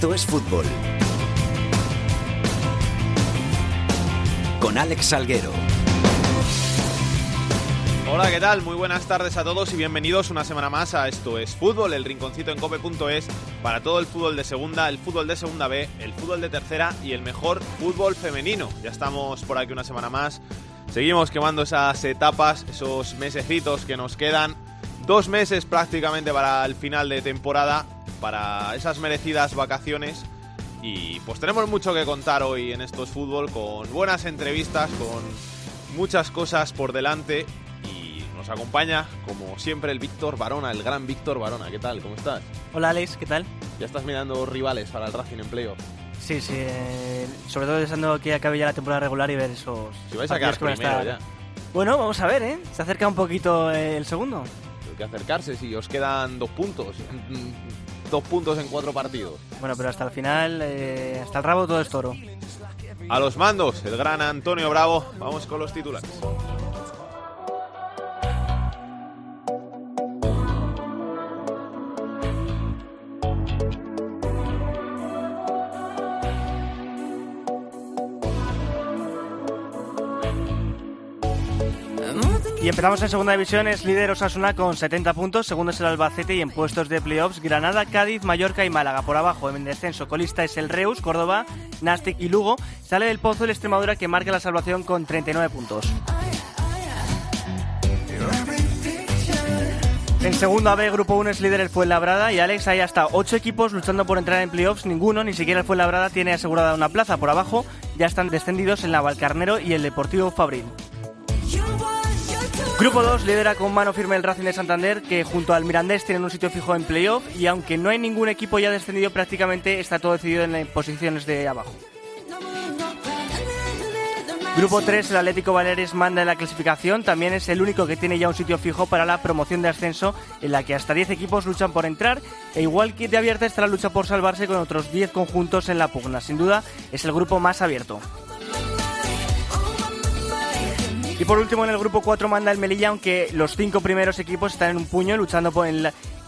Esto es fútbol. Con Alex Salguero. Hola, ¿qué tal? Muy buenas tardes a todos y bienvenidos una semana más a Esto es Fútbol, el rinconcito en cope.es para todo el fútbol de segunda, el fútbol de segunda B, el fútbol de tercera y el mejor fútbol femenino. Ya estamos por aquí una semana más. Seguimos quemando esas etapas, esos mesecitos que nos quedan. Dos meses prácticamente para el final de temporada, para esas merecidas vacaciones. Y pues tenemos mucho que contar hoy en Estos Fútbol, con buenas entrevistas, con muchas cosas por delante nos acompaña, como siempre, el Víctor Barona, el gran Víctor Barona. ¿Qué tal? ¿Cómo estás? Hola Alex, ¿qué tal? Ya estás mirando rivales para el Racing Empleo. Sí, sí, eh, sobre todo deseando que acabe ya la temporada regular y ver esos. Si vais a quedar primero ya. Bueno, vamos a ver, ¿eh? Se acerca un poquito el segundo. Hay que acercarse, si os quedan dos puntos. Dos puntos en cuatro partidos. Bueno, pero hasta el final, eh, hasta el rabo todo es toro. A los mandos, el gran Antonio Bravo. Vamos con los titulares. Empezamos en segunda división, es líder Osasuna con 70 puntos, segundo es el Albacete y en puestos de playoffs Granada, Cádiz, Mallorca y Málaga. Por abajo en descenso colista es el Reus, Córdoba, Nastic y Lugo. Sale del pozo el Extremadura que marca la salvación con 39 puntos. En segunda B, Grupo 1 es líder el Fuenlabrada y Alex hay hasta 8 equipos luchando por entrar en playoffs. Ninguno, ni siquiera el Fuenlabrada, tiene asegurada una plaza. Por abajo ya están descendidos el Navalcarnero y el Deportivo Fabril. Grupo 2 lidera con mano firme el Racing de Santander, que junto al Mirandés tienen un sitio fijo en playoff y aunque no hay ningún equipo ya descendido prácticamente, está todo decidido en posiciones de abajo. Grupo 3, el Atlético Baleares manda en la clasificación, también es el único que tiene ya un sitio fijo para la promoción de ascenso, en la que hasta 10 equipos luchan por entrar, e igual que de abierta está la lucha por salvarse con otros 10 conjuntos en la pugna. Sin duda, es el grupo más abierto. Y por último, en el grupo 4 manda el Melilla, aunque los cinco primeros equipos están en un puño luchando por,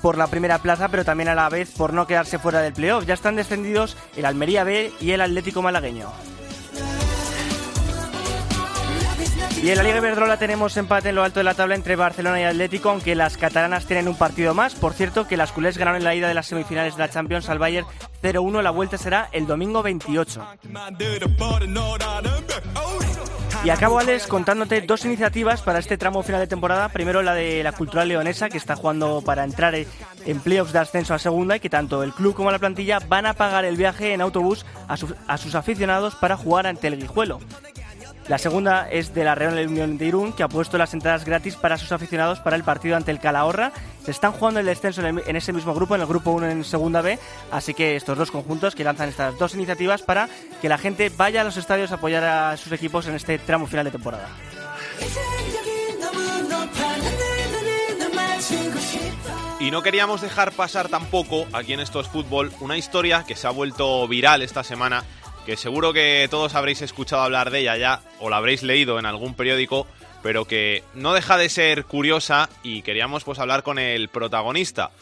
por la primera plaza, pero también a la vez por no quedarse fuera del playoff. Ya están descendidos el Almería B y el Atlético Malagueño. Y en la Liga Iberdrola tenemos empate en lo alto de la tabla entre Barcelona y Atlético, aunque las catalanas tienen un partido más. Por cierto, que las culés ganaron en la ida de las semifinales de la Champions al Bayern 0-1. La vuelta será el domingo 28. Y acabo, Alex, contándote dos iniciativas para este tramo final de temporada. Primero la de la Cultural Leonesa, que está jugando para entrar en playoffs de ascenso a segunda y que tanto el club como la plantilla van a pagar el viaje en autobús a, a sus aficionados para jugar ante el Guijuelo. La segunda es de la Real Unión de Irún, que ha puesto las entradas gratis para sus aficionados para el partido ante el Calahorra. Se están jugando el descenso en ese mismo grupo, en el grupo 1 en segunda B, así que estos dos conjuntos que lanzan estas dos iniciativas para que la gente vaya a los estadios a apoyar a sus equipos en este tramo final de temporada. Y no queríamos dejar pasar tampoco aquí en Estos Fútbol una historia que se ha vuelto viral esta semana que seguro que todos habréis escuchado hablar de ella ya o la habréis leído en algún periódico, pero que no deja de ser curiosa y queríamos pues hablar con el protagonista.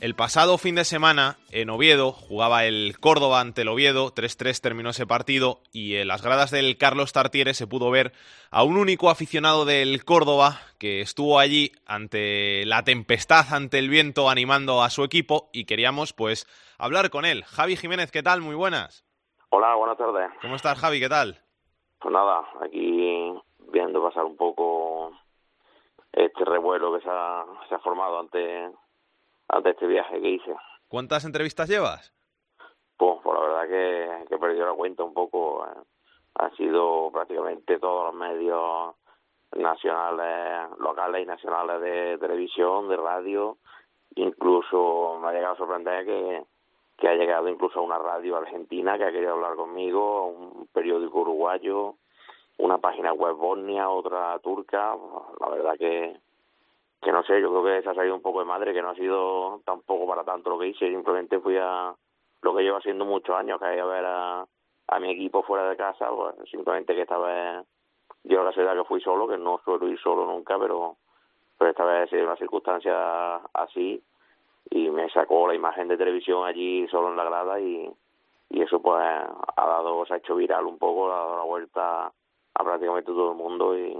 El pasado fin de semana en Oviedo jugaba el Córdoba ante el Oviedo, 3-3 terminó ese partido y en las gradas del Carlos Tartiere se pudo ver a un único aficionado del Córdoba que estuvo allí ante la tempestad, ante el viento, animando a su equipo y queríamos pues hablar con él. Javi Jiménez, ¿qué tal? Muy buenas. Hola, buenas tardes. ¿Cómo estás, Javi? ¿Qué tal? Pues nada, aquí viendo pasar un poco este revuelo que se ha, se ha formado ante, ante este viaje que hice. ¿Cuántas entrevistas llevas? Pues, por la verdad que, que he perdido la cuenta un poco. Eh. Han sido prácticamente todos los medios nacionales, locales y nacionales de televisión, de radio. Incluso me ha llegado a sorprender que que ha llegado incluso a una radio argentina que ha querido hablar conmigo, un periódico uruguayo, una página web bosnia, otra turca. La verdad que, que no sé, yo creo que se ha salido un poco de madre, que no ha sido tampoco para tanto lo que hice, simplemente fui a lo que llevo haciendo muchos años, que a ver a, a mi equipo fuera de casa, pues, simplemente que esta vez dio la ciudad que fui solo, que no suelo ir solo nunca, pero, pero esta vez ha sido una circunstancia así y me sacó la imagen de televisión allí solo en la grada y, y eso pues ha dado, se ha hecho viral un poco, ha dado la vuelta a prácticamente todo el mundo y,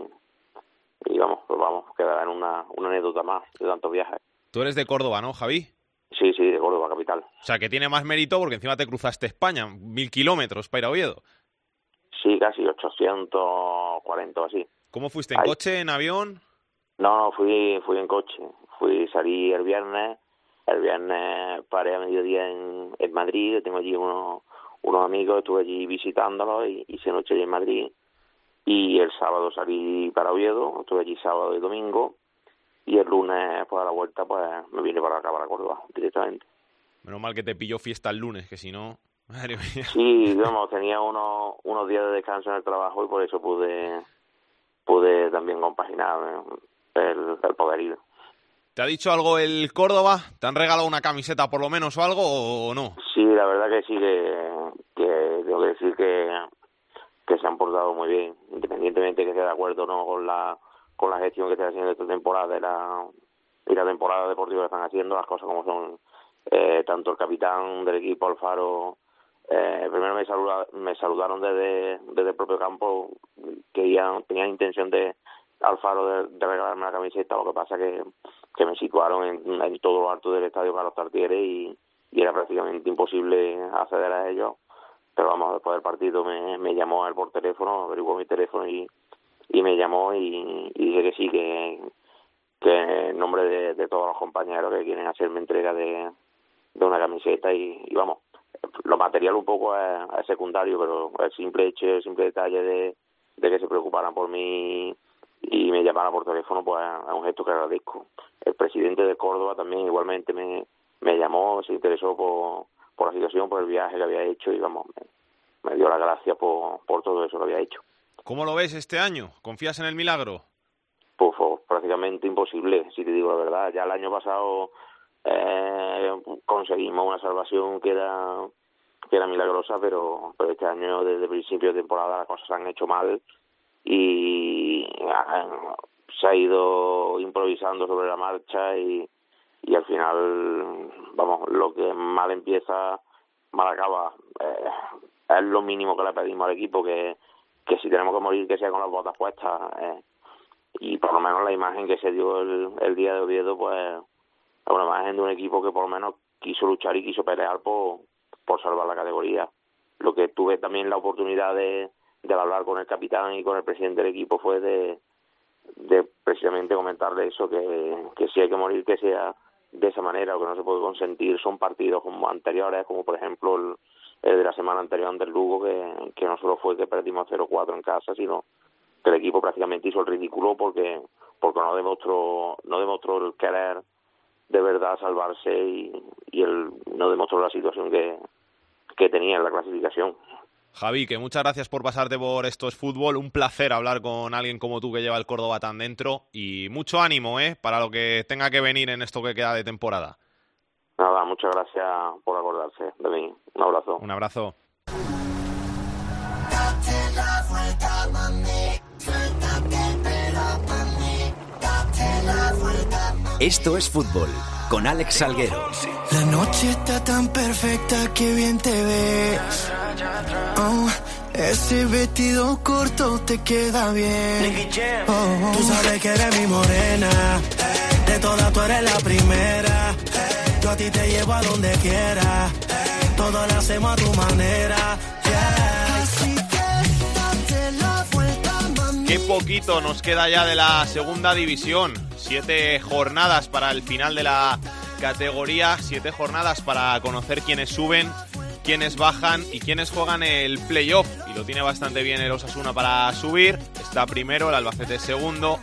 y vamos, pues vamos, quedará en una, una anécdota más de tantos viajes. Tú eres de Córdoba, ¿no, Javi? Sí, sí, de Córdoba, capital. O sea, que tiene más mérito porque encima te cruzaste España, mil kilómetros para ir a Oviedo. Sí, casi 840 o así. ¿Cómo fuiste? ¿En coche, en avión? No, no, fui, fui en coche. Fui, salí el viernes, el viernes paré a mediodía en, en Madrid, tengo allí unos, unos amigos, estuve allí visitándolos y hice noche allí en Madrid. Y el sábado salí para Oviedo, estuve allí sábado y domingo. Y el lunes pues a la vuelta pues me vine para acá para Córdoba directamente. Menos mal que te pilló fiesta el lunes que si no madre mía. Sí tenía unos unos días de descanso en el trabajo y por eso pude pude también compaginar el, el poder ir ¿Te ha dicho algo el Córdoba? ¿Te han regalado una camiseta por lo menos o algo o no? Sí, la verdad que sí, que, que tengo que decir que, que se han portado muy bien, independientemente que esté de acuerdo o no con la con la gestión que está haciendo esta temporada y la, y la temporada deportiva que están haciendo, las cosas como son. Eh, tanto el capitán del equipo, Alfaro, eh, primero me, saluda, me saludaron desde, desde el propio campo, que ya tenían intención de Alfaro de, de, regalarme la camiseta, lo que pasa que, que me situaron en, en todo lo alto del estadio Carlos Tartiere y, y era prácticamente imposible acceder a ellos. Pero vamos, después del partido me, me llamó él por teléfono, averiguó mi teléfono y, me llamó y, y dije que sí, que, en nombre de, de, todos los compañeros que quieren hacerme entrega de, una camiseta y, vamos, lo material un poco es, es, secundario, pero el simple hecho, el simple detalle de, de que se preocuparan por mí y me llamaran por teléfono, pues es un gesto que agradezco. El presidente de Córdoba también igualmente me, me llamó, se interesó por, por la situación, por el viaje que había hecho y vamos, me, me dio las gracias por, por todo eso que había hecho. ¿Cómo lo ves este año? ¿Confías en el milagro? Pues, pues, prácticamente imposible, si te digo la verdad. Ya el año pasado eh, conseguimos una salvación que era que era milagrosa, pero, pero este año desde el principio de temporada las cosas se han hecho mal y se ha ido improvisando sobre la marcha y, y al final, vamos, lo que mal empieza, mal acaba. Eh, es lo mínimo que le pedimos al equipo, que que si tenemos que morir que sea con las botas puestas eh, y por lo menos la imagen que se dio el, el día de Oviedo pues es una imagen de un equipo que por lo menos quiso luchar y quiso pelear por, por salvar la categoría lo que tuve también la oportunidad de, de hablar con el capitán y con el presidente del equipo fue de, precisamente comentarle eso que, que si hay que morir que sea de esa manera o que no se puede consentir son partidos como anteriores como por ejemplo el, el de la semana anterior ante el Lugo, que, que no solo fue que perdimos 0-4 en casa, sino que el equipo prácticamente hizo el ridículo porque porque no demostró no demostró el querer de verdad salvarse y, él no demostró la situación que, que tenía en la clasificación. Javi, que muchas gracias por pasarte por Esto es Fútbol. Un placer hablar con alguien como tú que lleva el Córdoba tan dentro y mucho ánimo ¿eh? para lo que tenga que venir en esto que queda de temporada. Nada, muchas gracias por acordarse de mí. Un abrazo. Un abrazo. Esto es fútbol con Alex Salguero. La noche está tan perfecta que bien te ves. Oh, ese vestido corto te queda bien. Oh, tú sabes que eres mi morena. De todas tú eres la primera. Yo a ti te llevo a donde quiera. Todo lo hacemos a tu manera. Qué poquito nos queda ya de la segunda división. Siete jornadas para el final de la categoría. Siete jornadas para conocer quiénes suben, quiénes bajan y quiénes juegan el playoff. Y lo tiene bastante bien el Osasuna para subir. Está primero, el Albacete segundo.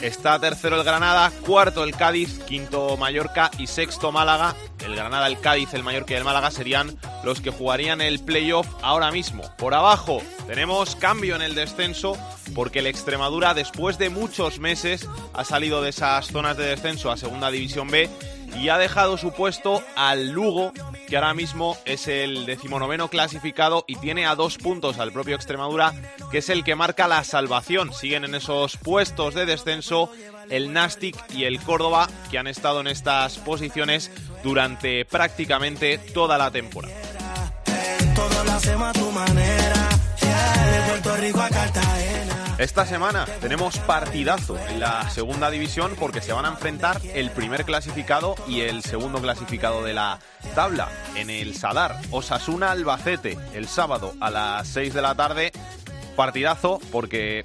Está tercero el Granada, cuarto el Cádiz, quinto Mallorca y sexto Málaga. El Granada, el Cádiz, el Mallorca y el Málaga serían los que jugarían el playoff ahora mismo. Por abajo tenemos cambio en el descenso porque el Extremadura después de muchos meses ha salido de esas zonas de descenso a Segunda División B y ha dejado su puesto al Lugo, que ahora mismo es el decimonoveno clasificado y tiene a dos puntos al propio Extremadura, que es el que marca la salvación. Siguen en esos puestos de descenso el Nastic y el Córdoba, que han estado en estas posiciones durante prácticamente toda la temporada. Esta semana tenemos partidazo en la segunda división porque se van a enfrentar el primer clasificado y el segundo clasificado de la tabla en el Sadar. Osasuna Albacete el sábado a las 6 de la tarde. Partidazo porque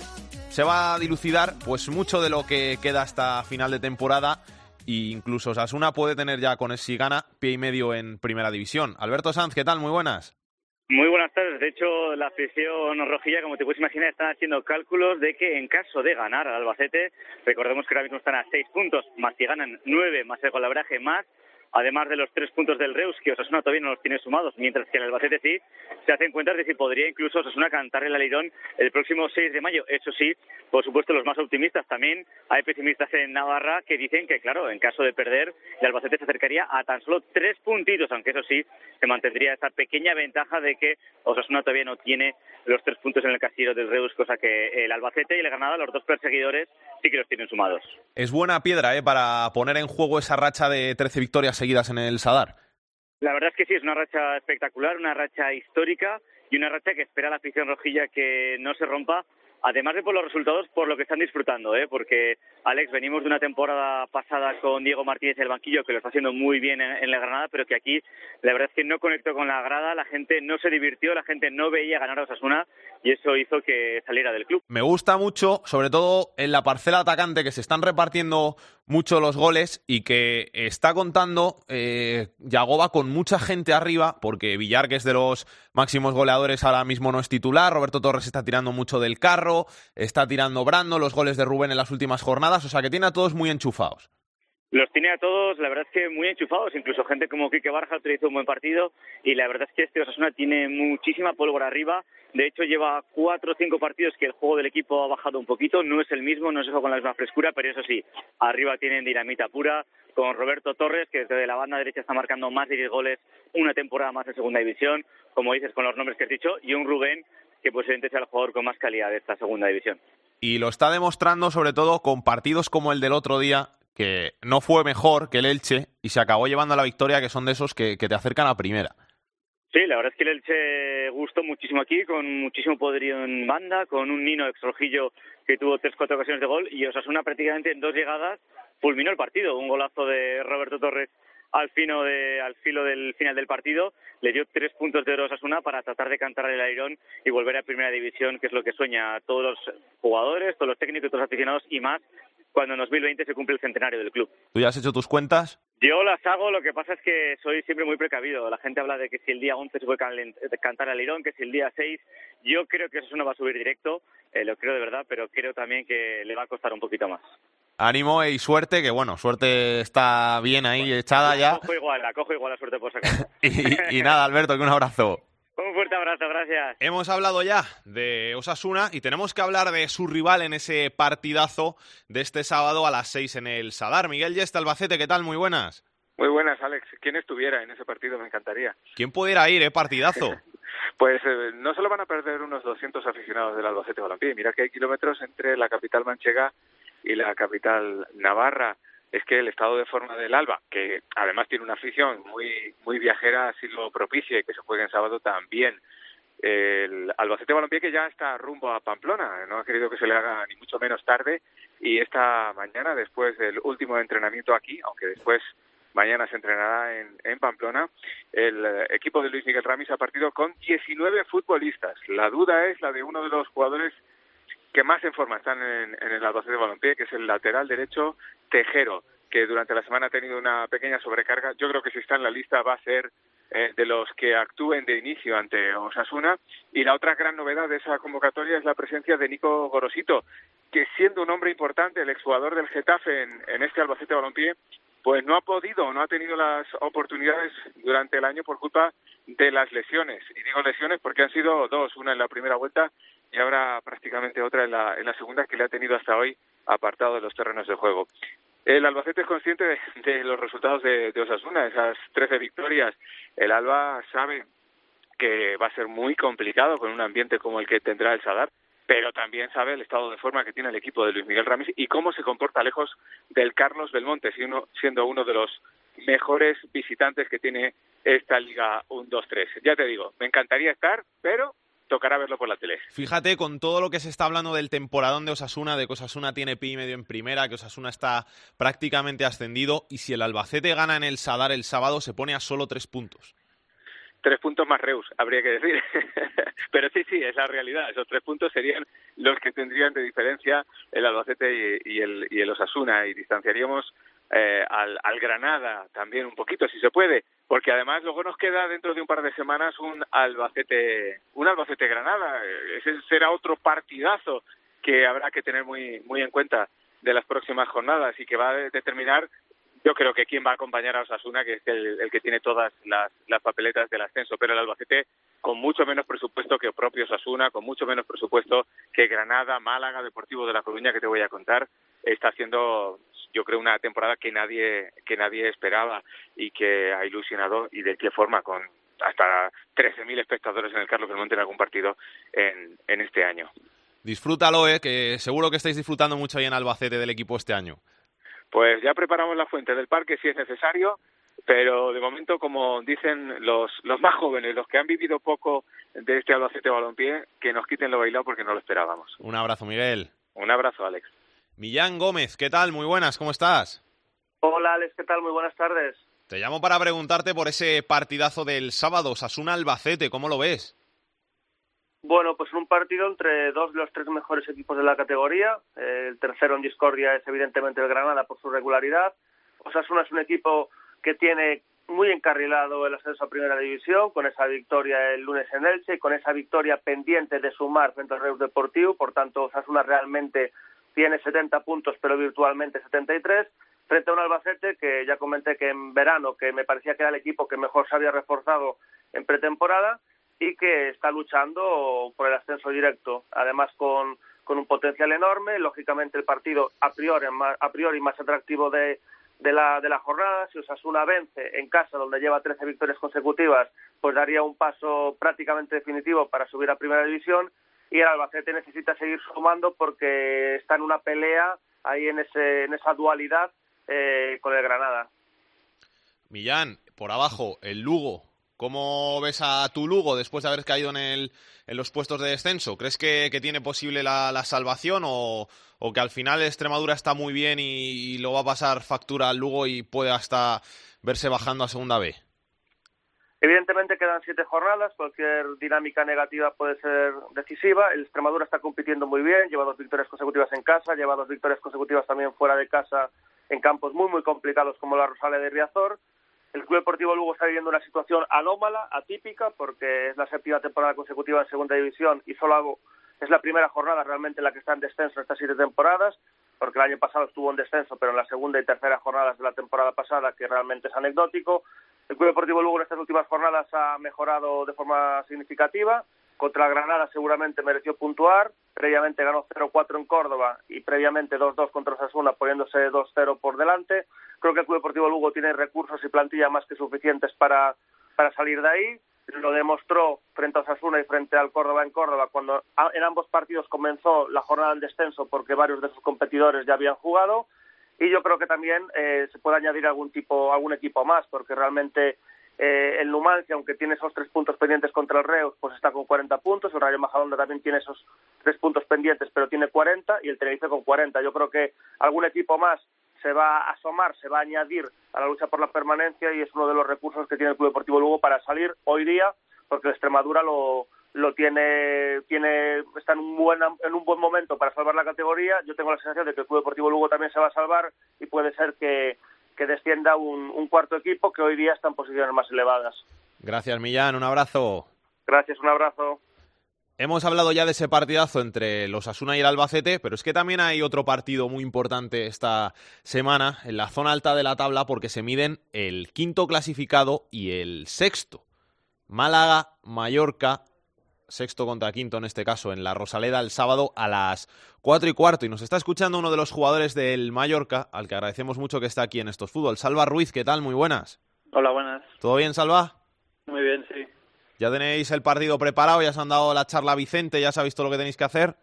se va a dilucidar pues mucho de lo que queda hasta final de temporada e incluso Osasuna puede tener ya con si gana pie y medio en primera división. Alberto Sanz, ¿qué tal? Muy buenas. Muy buenas tardes. De hecho, la afición rojilla, como te puedes imaginar, están haciendo cálculos de que en caso de ganar al Albacete, recordemos que ahora mismo están a seis puntos, más si ganan nueve, más el colabraje, más además de los tres puntos del Reus, que Osasuna todavía no los tiene sumados, mientras que el Albacete sí, se hacen cuenta de si podría incluso Osasuna cantar el alirón el próximo 6 de mayo. Eso sí, por supuesto, los más optimistas también. Hay pesimistas en Navarra que dicen que, claro, en caso de perder, el Albacete se acercaría a tan solo tres puntitos, aunque eso sí, se mantendría esa pequeña ventaja de que Osasuna todavía no tiene los tres puntos en el castillo del Reus, cosa que el Albacete y el Granada, los dos perseguidores, sí que los tienen sumados. Es buena piedra ¿eh? para poner en juego esa racha de 13 victorias seguidas en el Sadar. La verdad es que sí, es una racha espectacular, una racha histórica y una racha que espera la afición rojilla que no se rompa además de por los resultados, por lo que están disfrutando, ¿eh? porque Alex, venimos de una temporada pasada con Diego Martínez en el banquillo, que lo está haciendo muy bien en, la Granada, pero que aquí la verdad es que no conectó con la grada, la gente no se divirtió, la gente no veía ganar a Osasuna y eso hizo que saliera del club. Me gusta mucho, sobre todo en la parcela atacante, que se están repartiendo mucho los goles y que está contando eh, con mucha gente arriba, porque Villar, que es de los máximos goleadores, ahora mismo no es titular, Roberto Torres está tirando mucho del carro, está tirando Brando, los goles de Rubén en las últimas jornadas, o sea que tiene a todos muy enchufados. Los tiene a todos, la verdad es que muy enchufados, incluso gente como Quique Barja hizo un buen partido y la verdad es que este Osasuna tiene muchísima pólvora arriba. De hecho, lleva cuatro o cinco partidos que el juego del equipo ha bajado un poquito. No es el mismo, no se juega con la misma frescura, pero eso sí, arriba tienen dinamita pura con Roberto Torres, que desde la banda derecha está marcando más de 10 goles una temporada más en segunda división, como dices, con los nombres que has dicho, y un Rubén que posiblemente sea el jugador con más calidad de esta segunda división. Y lo está demostrando sobre todo con partidos como el del otro día, que no fue mejor que el Elche y se acabó llevando la victoria, que son de esos que, te acercan a primera. Sí, la verdad es que el Elche gustó muchísimo aquí, con muchísimo poderío en banda, con un Nino exrojillo que tuvo tres, cuatro ocasiones de gol y Osasuna prácticamente en dos llegadas fulminó el partido. Un golazo de Roberto Torres al, fino de, al filo del final del partido, le dio tres puntos de oro a Osasuna para tratar de cantar el airón y volver a primera división, que es lo que sueña todos los jugadores, todos los técnicos, todos los aficionados y más cuando en 2020 se cumple el centenario del club. ¿Tú ya has hecho tus cuentas? Yo las hago, lo que pasa es que soy siempre muy precavido. La gente habla de que si el día 11 se puede cantar al Irón, que si el día 6. Yo creo que eso no va a subir directo, eh, lo creo de verdad, pero creo también que le va a costar un poquito más. Ánimo y suerte, que bueno, suerte está bien ahí echada ya. Cojo igual, la cojo igual la suerte por sacar. y nada, Alberto, que un abrazo. Un fuerte abrazo, gracias. Hemos hablado ya de Osasuna y tenemos que hablar de su rival en ese partidazo de este sábado a las seis en el Sadar. Miguel Yesta, Albacete, ¿qué tal? Muy buenas. Muy buenas, Alex. ¿Quién estuviera en ese partido? Me encantaría. ¿Quién pudiera ir, eh? Partidazo. pues eh, no solo van a perder unos 200 aficionados del Albacete Balompié. Mira que hay kilómetros entre la capital manchega y la capital navarra es que el estado de forma del Alba, que además tiene una afición muy muy viajera, así lo propicia y que se juegue en sábado también. El Albacete Balompié que ya está rumbo a Pamplona, no ha querido que se le haga ni mucho menos tarde y esta mañana, después del último entrenamiento aquí, aunque después mañana se entrenará en, en Pamplona, el equipo de Luis Miguel Ramis ha partido con 19 futbolistas. La duda es la de uno de los jugadores que más en forma están en, el Albacete de Balompié, que es el lateral derecho Tejero, que durante la semana ha tenido una pequeña sobrecarga. Yo creo que si está en la lista va a ser eh, de los que actúen de inicio ante Osasuna. Y la otra gran novedad de esa convocatoria es la presencia de Nico Gorosito, que siendo un hombre importante, el exjugador del Getafe en, en este Albacete Balompié, pues no ha podido, no ha tenido las oportunidades durante el año por culpa de las lesiones. Y digo lesiones porque han sido dos, una en la primera vuelta y ahora prácticamente otra en la, en la segunda que le ha tenido hasta hoy apartado de los terrenos de juego. El Albacete es consciente de, los resultados de, de, Osasuna, esas 13 victorias. El Alba sabe que va a ser muy complicado con un ambiente como el que tendrá el Sadar, pero también sabe el estado de forma que tiene el equipo de Luis Miguel Ramírez y cómo se comporta lejos del Carlos Belmonte, siendo uno de los mejores visitantes que tiene esta Liga 1-2-3. Ya te digo, me encantaría estar, pero tocará verlo por la tele. Fíjate, con todo lo que se está hablando del temporadón de Osasuna, de que Osasuna tiene pi y medio en primera, que Osasuna está prácticamente ascendido, y si el Albacete gana en el Sadar el sábado, se pone a solo tres puntos tres puntos más Reus, habría que decir. Pero sí, sí, es la realidad. Esos tres puntos serían los que tendrían de diferencia el Albacete y, el, y el Osasuna y distanciaríamos eh, al, al Granada también un poquito, si se puede, porque además luego nos queda dentro de un par de semanas un Albacete, un Albacete Granada. Ese será otro partidazo que habrá que tener muy, muy en cuenta de las próximas jornadas y que va a determinar yo creo que quién va a acompañar a Osasuna, que es el, que tiene todas las, papeletas del ascenso, pero el Albacete con mucho menos presupuesto que el propio Osasuna, con mucho menos presupuesto que Granada, Málaga, Deportivo de La Coruña, que te voy a contar, está haciendo, yo creo, una temporada que nadie, que nadie esperaba y que ha ilusionado y de qué forma, con hasta 13.000 espectadores en el Carlos Belmonte en algún partido en, en este año. Disfrútalo, eh, que seguro que estáis disfrutando mucho ahí en Albacete del equipo este año. Pues ya preparamos la fuente del parque si es necesario, pero de momento, como dicen los, los más jóvenes, los que han vivido poco de este Albacete Balompié, que nos quiten lo bailado porque no lo esperábamos. Un abrazo, Miguel. Un abrazo, Alex. Millán Gómez, ¿qué tal? Muy buenas, ¿cómo estás? Hola, Alex, ¿qué tal? Muy buenas tardes. Te llamo para preguntarte por ese partidazo del sábado, Sasuna Albacete, ¿cómo lo ves? Bueno, pues un partido entre dos de los tres mejores equipos de la categoría. El tercero en discordia es evidentemente el Granada por su regularidad. Osasuna es un equipo que tiene muy encarrilado el ascenso a Primera División, con esa victoria el lunes en Elche y con esa victoria pendiente de sumar frente al Reus Deportivo. Por tanto, Osasuna realmente tiene 70 puntos, pero virtualmente 73 frente a un Albacete que ya comenté que en verano, que me parecía que era el equipo que mejor se había reforzado en pretemporada y que está luchando por el ascenso directo, además con, con un potencial enorme, lógicamente el partido a priori, a priori más atractivo de, de, la, de la jornada, si Osasuna vence en casa donde lleva 13 victorias consecutivas, pues daría un paso prácticamente definitivo para subir a primera división. Y el Albacete necesita seguir sumando porque está en una pelea ahí en, ese, en esa dualidad eh, con el Granada. Millán, por abajo, el Lugo, ¿Cómo ves a tu Lugo después de haber caído en, el, en los puestos de descenso? ¿Crees que, tiene posible la, salvación o, que al final Extremadura está muy bien y, lo va a pasar factura al Lugo y puede hasta verse bajando a segunda B? Evidentemente quedan siete jornadas, cualquier dinámica negativa puede ser decisiva. El Extremadura está compitiendo muy bien, lleva dos victorias consecutivas en casa, lleva dos victorias consecutivas también fuera de casa en campos muy muy complicados como la Rosales de Riazor el Club Deportivo Lugo está viviendo una situación anómala, atípica, porque es la séptima temporada consecutiva en Segunda División y solo es la primera jornada realmente en la que está en descenso estas siete temporadas, porque el año pasado estuvo en descenso, pero en la segunda y tercera jornadas de la temporada pasada, que realmente es anecdótico. El Club Deportivo Lugo en estas últimas jornadas ha mejorado de forma significativa. Contra Granada seguramente mereció puntuar. Previamente ganó 0-4 en Córdoba y previamente 2-2 contra Osasuna, poniéndose 2-0 por delante. Creo que el Club Deportivo Lugo tiene recursos y plantilla más que suficientes para, para salir de ahí. Lo demostró frente a Osasuna y frente al Córdoba en Córdoba cuando en ambos partidos comenzó la jornada del descenso porque varios de sus competidores ya habían jugado. Y yo creo que también eh, se puede añadir algún tipo, algún equipo más, porque realmente eh, el Numancia, aunque tiene esos tres puntos pendientes contra el Reus, pues está con 40 puntos. El Rayo Majadonda también tiene esos tres puntos pendientes, pero tiene 40. Y el Tenerife con 40. Yo creo que algún equipo más se va a asomar, se va a añadir a la lucha por la permanencia y es uno de los recursos que tiene el Club Deportivo Lugo para salir hoy día, porque Extremadura lo, lo tiene, tiene, está en un, buen, en un buen momento para salvar la categoría. Yo tengo la sensación de que el Club Deportivo Lugo también se va a salvar y puede ser que que descienda un, cuarto equipo que hoy día está en posiciones más elevadas. Gracias, Millán. Un abrazo. Gracias, un abrazo. Hemos hablado ya de ese partidazo entre los Asuna y el Albacete, pero es que también hay otro partido muy importante esta semana en la zona alta de la tabla porque se miden el quinto clasificado y el sexto. Málaga, Mallorca, sexto contra quinto en este caso, en la Rosaleda el sábado a las cuatro y cuarto. Y nos está escuchando uno de los jugadores del Mallorca, al que agradecemos mucho que está aquí en estos fútbol. Salva Ruiz, ¿qué tal? Muy buenas. Hola, buenas. ¿Todo bien, Salva? Muy bien, sí. ¿Ya tenéis el partido preparado? ¿Ya se han dado la charla a Vicente? ¿Ya sabéis todo lo que tenéis que hacer?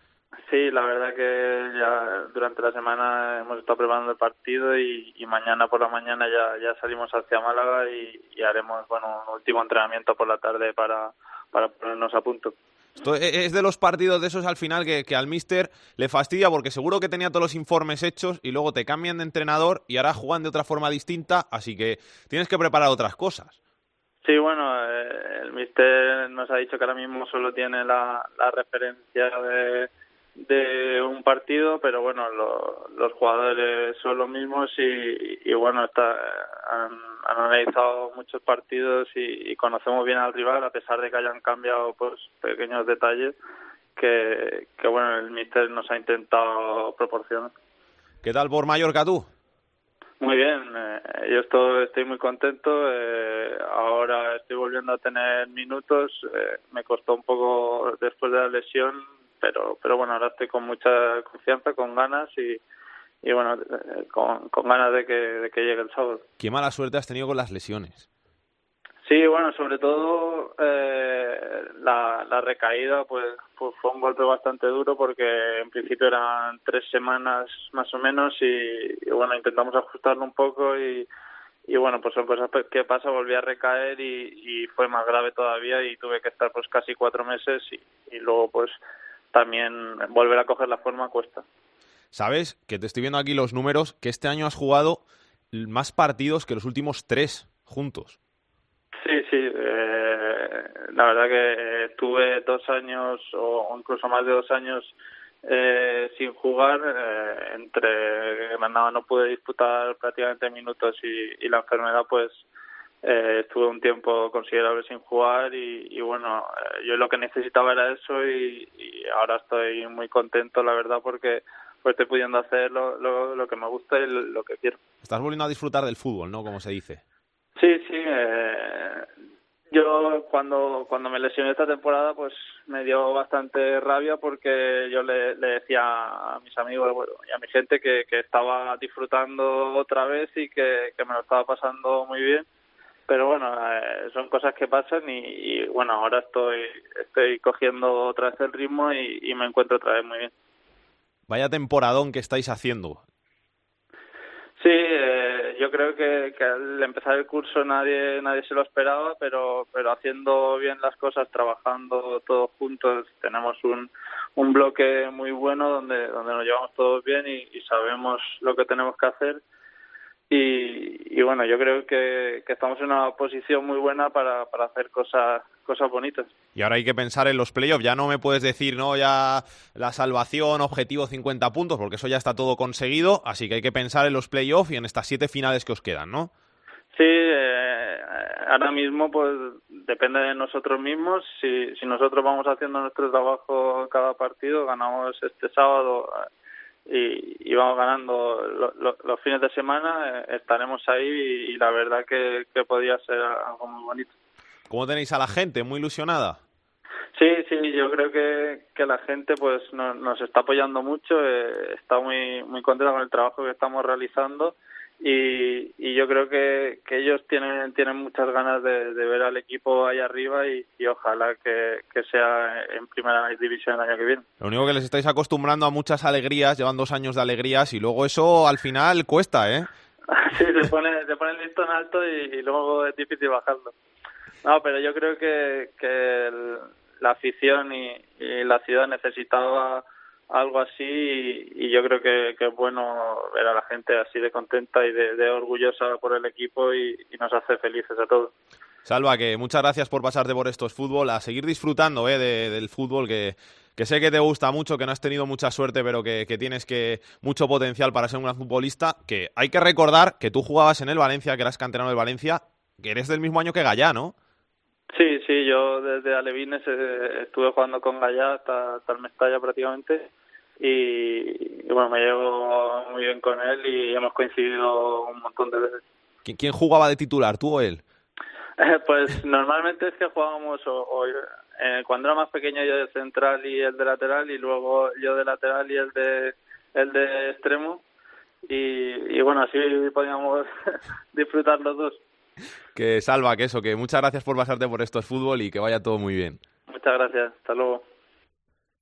Sí, la verdad que ya durante la semana hemos estado preparando el partido y, mañana por la mañana ya, ya salimos hacia Málaga y, haremos bueno un último entrenamiento por la tarde para, para ponernos a punto. Esto e, es de los partidos de esos al final que, que al mister le fastidia porque seguro que tenía todos los informes hechos y luego te cambian de entrenador y ahora juegan de otra forma distinta, así que tienes que preparar otras cosas. Sí, bueno, eh, el mister nos ha dicho que ahora mismo solo tiene la, la referencia de de un partido, pero bueno, los jugadores son los mismos y, bueno, está, han, analizado muchos partidos y, conocemos bien al rival, a pesar de que hayan cambiado pues pequeños detalles que, que bueno, el míster nos ha intentado proporcionar. ¿Qué tal por Mallorca tú? Muy bien, eh, yo estoy, estoy muy contento. Eh, ahora estoy volviendo a tener minutos. Eh, me costó un poco después de la lesión pero, pero bueno, ahora estoy con mucha confianza, con ganas y, y bueno, eh, con, con ganas de que, de que llegue el sábado. Qué mala suerte has tenido con las lesiones. Sí, bueno, sobre todo eh, la, la recaída pues, pues, fue un golpe bastante duro porque en principio eran tres semanas más o menos y, bueno, intentamos ajustarlo un poco y, y bueno, pues son cosas que pasa, volví a recaer y, y fue más grave todavía y tuve que estar pues casi cuatro meses y, y luego pues también volver a coger la forma cuesta. Sabes que te estoy viendo aquí los números, que este año has jugado más partidos que los últimos tres juntos. Sí, sí. Eh, la verdad que estuve dos años o incluso más de dos años eh, sin jugar. Eh, entre Granada no pude disputar prácticamente minutos y, y la enfermedad, pues eh, estuve un tiempo considerable sin jugar y, bueno, eh, yo lo que necesitaba era eso y, ahora estoy muy contento, la verdad, porque pues estoy pudiendo hacer lo, lo, que me gusta y lo, que quiero. Estás volviendo a disfrutar del fútbol, ¿no? Como se dice. Sí, sí. Eh, yo cuando cuando me lesioné esta temporada, pues me dio bastante rabia porque yo le, le decía a mis amigos y a mi gente que, que estaba disfrutando otra vez y que, que me lo estaba pasando muy bien pero bueno, eh, son cosas que pasan y, bueno, ahora estoy estoy cogiendo otra vez el ritmo y, me encuentro otra vez muy bien. Vaya temporadón que estáis haciendo. Sí, eh, yo creo que, que, al empezar el curso nadie nadie se lo esperaba, pero pero haciendo bien las cosas, trabajando todos juntos, tenemos un, un bloque muy bueno donde donde nos llevamos todos bien y, y sabemos lo que tenemos que hacer y, bueno, yo creo que, estamos en una posición muy buena para, para hacer cosas cosas bonitas. Y ahora hay que pensar en los playoffs. Ya no me puedes decir, no, ya la salvación, objetivo 50 puntos, porque eso ya está todo conseguido. Así que hay que pensar en los playoffs y en estas siete finales que os quedan, ¿no? Sí, eh, ahora mismo pues depende de nosotros mismos. Si, si nosotros vamos haciendo nuestro trabajo cada partido, ganamos este sábado y, vamos ganando los fines de semana, eh, estaremos ahí y, la verdad que, que podría ser algo muy bonito. ¿Cómo tenéis a la gente? ¿Muy ilusionada? Sí, sí, yo creo que, que la gente pues nos, está apoyando mucho, eh, está muy muy contenta con el trabajo que estamos realizando y, y yo creo que, que ellos tienen tienen muchas ganas de, ver al equipo ahí arriba y, ojalá que, que, sea en primera división el año que viene. Lo único que les estáis acostumbrando a muchas alegrías, llevan dos años de alegrías y luego eso al final cuesta, ¿eh? sí, se pone, se pone el listón alto y, luego es difícil bajarlo. No, pero yo creo que, que la afición y, y la ciudad necesitaba algo así y, yo creo que, es bueno ver a la gente así de contenta y de, orgullosa por el equipo y, nos hace felices a todos. Salva, que muchas gracias por pasarte por estos fútbol, a seguir disfrutando eh, del fútbol que, que sé que te gusta mucho, que no has tenido mucha suerte, pero que, que, tienes que mucho potencial para ser un gran futbolista, que hay que recordar que tú jugabas en el Valencia, que eras canterano del Valencia, que eres del mismo año que Gallá, ¿no? Sí, sí, yo desde Alevines eh, estuve jugando con Gallá hasta, hasta el Mestalla prácticamente y, bueno, me llevo muy bien con él y hemos coincidido un montón de veces. ¿Quién jugaba de titular, tú o él? pues normalmente es que jugábamos o, eh, cuando era más pequeño yo de central y el de lateral y luego yo de lateral y el de el de extremo y, y bueno así podíamos disfrutar los dos que salva que eso que muchas gracias por pasarte por estos fútbol y que vaya todo muy bien muchas gracias hasta luego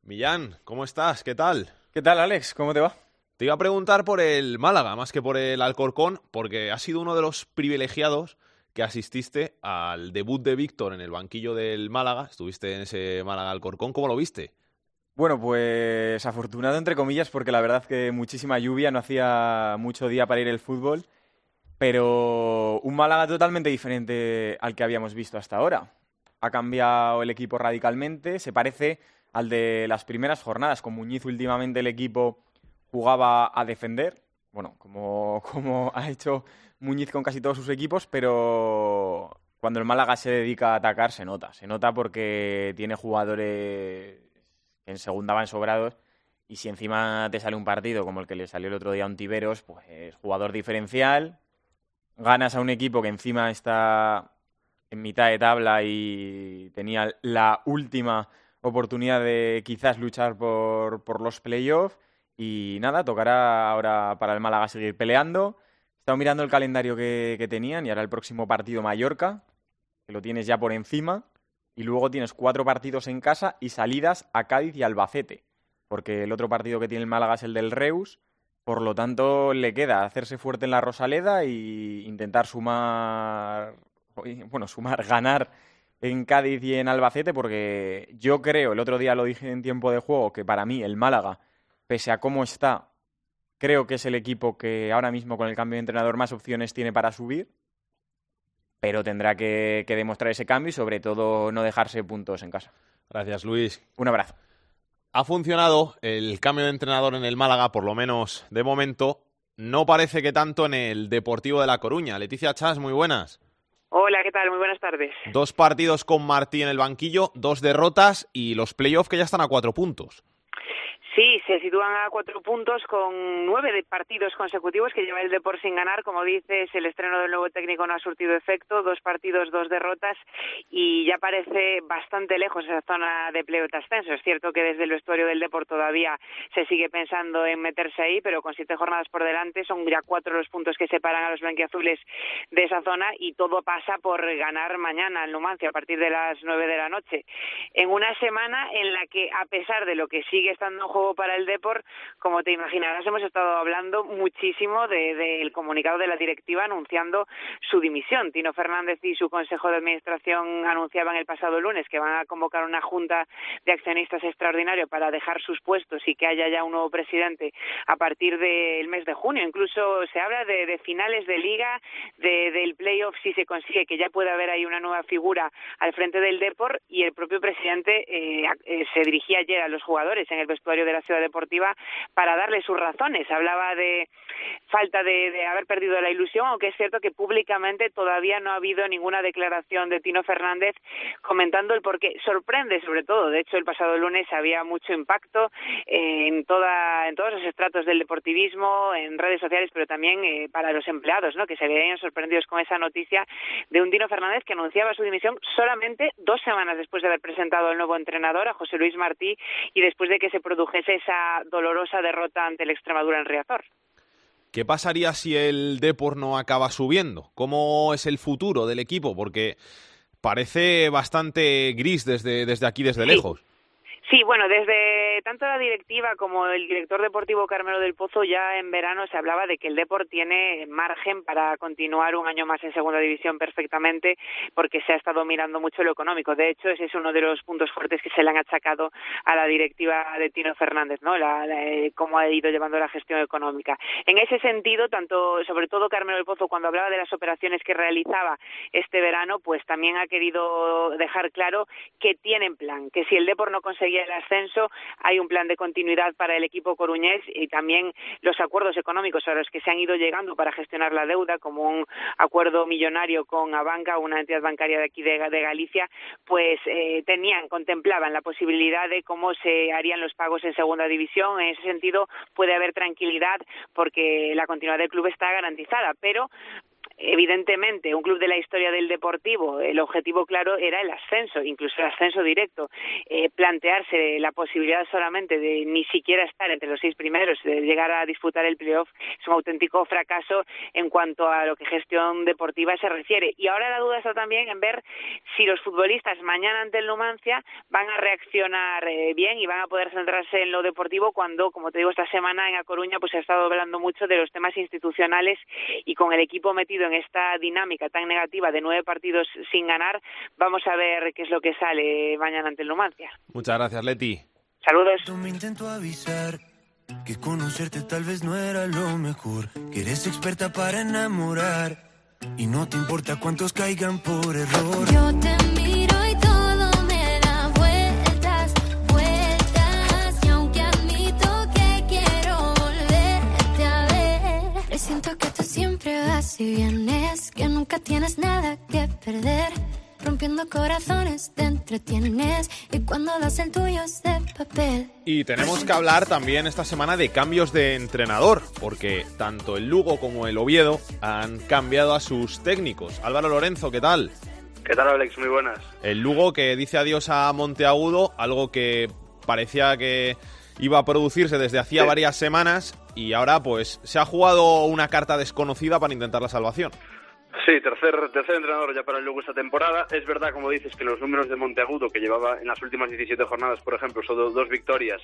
Millán, ¿cómo estás? ¿Qué tal? ¿Qué tal, Alex? ¿Cómo te va? Te iba a preguntar por el Málaga, más que por el Alcorcón, porque has sido uno de los privilegiados que asististe al debut de Víctor en el banquillo del Málaga. Estuviste en ese Málaga Alcorcón. ¿Cómo lo viste? Bueno, pues afortunado entre comillas, porque la verdad que muchísima lluvia, no hacía mucho día para ir el fútbol, pero un Málaga totalmente diferente al que habíamos visto hasta ahora. Ha cambiado el equipo radicalmente, se parece al de las primeras jornadas. Con Muñiz últimamente el equipo jugaba a defender, bueno, como, como ha hecho Muñiz con casi todos sus equipos, pero cuando el Málaga se dedica a atacar se nota. Se nota porque tiene jugadores que en segunda van sobrados y si encima te sale un partido como el que le salió el otro día a un Tiberos, pues jugador diferencial, ganas a un equipo que encima está en mitad de tabla y tenía la última oportunidad de quizás luchar por, por los playoffs. Y nada, tocará ahora para el Málaga seguir peleando. He estado mirando el calendario que, que tenían y ahora el próximo partido Mallorca, que lo tienes ya por encima. Y luego tienes cuatro partidos en casa y salidas a Cádiz y Albacete. Porque el otro partido que tiene el Málaga es el del Reus. Por lo tanto, le queda hacerse fuerte en la Rosaleda e intentar sumar, bueno, sumar, ganar en Cádiz y en Albacete, porque yo creo, el otro día lo dije en tiempo de juego, que para mí el Málaga, pese a cómo está, creo que es el equipo que ahora mismo con el cambio de entrenador más opciones tiene para subir, pero tendrá que, que demostrar ese cambio y sobre todo no dejarse puntos en casa. Gracias, Luis. Un abrazo. Ha funcionado el cambio de entrenador en el Málaga, por lo menos de momento. No parece que tanto en el Deportivo de La Coruña. Leticia Chas, muy buenas. Hola, ¿qué tal? Muy buenas tardes. Dos partidos con Martí en el banquillo, dos derrotas y los playoffs que ya están a cuatro puntos. Se sitúan a cuatro puntos con nueve partidos consecutivos que lleva el Depor sin ganar. Como dices, el estreno del nuevo técnico no ha surtido efecto. Dos partidos, dos derrotas y ya parece bastante lejos esa zona de pleo de ascenso. Es cierto que desde el vestuario del Depor todavía se sigue pensando en meterse ahí, pero con siete jornadas por delante son ya cuatro los puntos que separan a los blanquiazules de esa zona y todo pasa por ganar mañana al Numancia a partir de las nueve de la noche. En una semana en la que, a pesar de lo que sigue estando en juego para el Depor, como te imaginarás, hemos estado hablando muchísimo del de, comunicado de la directiva anunciando su dimisión. Tino Fernández y su Consejo de Administración anunciaban el pasado lunes que van a convocar una junta de accionistas extraordinario para dejar sus puestos y que haya ya un nuevo presidente a partir del mes de junio. Incluso se habla de, de finales de liga, de, del playoff si se consigue que ya pueda haber ahí una nueva figura al frente del Depor y el propio presidente eh, eh, se dirigía ayer a los jugadores en el vestuario de la Ciudad Deportiva para darle sus razones. Hablaba de falta de, de, haber perdido la ilusión, aunque es cierto que públicamente todavía no ha habido ninguna declaración de Tino Fernández comentando el porqué. Sorprende sobre todo, de hecho el pasado lunes había mucho impacto en, toda, en todos los estratos del deportivismo, en redes sociales, pero también eh, para los empleados, ¿no? que se veían sorprendidos con esa noticia de un Tino Fernández que anunciaba su dimisión solamente dos semanas después de haber presentado al nuevo entrenador, a José Luis Martí, y después de que se produjese esa dolorosa derrota ante el Extremadura en Riazor. ¿Qué pasaría si el Depor no acaba subiendo? ¿Cómo es el futuro del equipo? Porque parece bastante gris desde, desde aquí, desde sí. lejos. Sí, bueno, desde tanto la directiva como el director deportivo Carmelo del Pozo ya en verano se hablaba de que el Deport tiene margen para continuar un año más en segunda división perfectamente porque se ha estado mirando mucho lo económico. De hecho, ese es uno de los puntos fuertes que se le han achacado a la directiva de Tino Fernández, ¿no? La, la, cómo ha ido llevando la gestión económica. En ese sentido, tanto, sobre todo Carmelo del Pozo, cuando hablaba de las operaciones que realizaba este verano, pues también ha querido dejar claro que tienen plan, que si el Deport no conseguía el ascenso, hay un plan de continuidad para el equipo coruñés y también los acuerdos económicos a los que se han ido llegando para gestionar la deuda, como un acuerdo millonario con Abanca, una entidad bancaria de aquí de, de Galicia, pues eh, tenían, contemplaban la posibilidad de cómo se harían los pagos en segunda división. En ese sentido, puede haber tranquilidad porque la continuidad del club está garantizada, pero evidentemente, un club de la historia del deportivo, el objetivo claro era el ascenso, incluso el ascenso directo. Eh, plantearse la posibilidad solamente de ni siquiera estar entre los seis primeros, de llegar a disputar el playoff, es un auténtico fracaso en cuanto a lo que gestión deportiva se refiere. Y ahora la duda está también en ver si los futbolistas mañana ante el Numancia van a reaccionar eh, bien y van a poder centrarse en lo deportivo cuando, como te digo, esta semana en A Coruña pues se ha estado hablando mucho de los temas institucionales y con el equipo metido en esta dinámica tan negativa de nueve partidos sin ganar, vamos a ver qué es lo que sale mañana ante el Numancia. Muchas gracias, Leti. Saludos. Me intento avisar que conocerte tal vez no era lo mejor, que eres experta para enamorar y no te importa cuántos caigan por error. Yo te vas y vienes, que nunca tienes nada que perder. Rompiendo corazones te entretienes y cuando das el tuyo es de papel. Y tenemos que hablar también esta semana de cambios de entrenador, porque tanto el Lugo como el Oviedo han cambiado a sus técnicos. Álvaro Lorenzo, ¿qué tal? ¿Qué tal, Alex? Muy buenas. El Lugo que dice adiós a Monteagudo, algo que parecía que iba a producirse desde hacía Sí. varias semanas y ahora pues se ha jugado una carta desconocida para intentar la salvación. Sí, tercer, tercer entrenador ya para el Lugo esta temporada. Es verdad, como dices, que los números de Monteagudo, que llevaba en las últimas 17 jornadas, por ejemplo, solo dos victorias,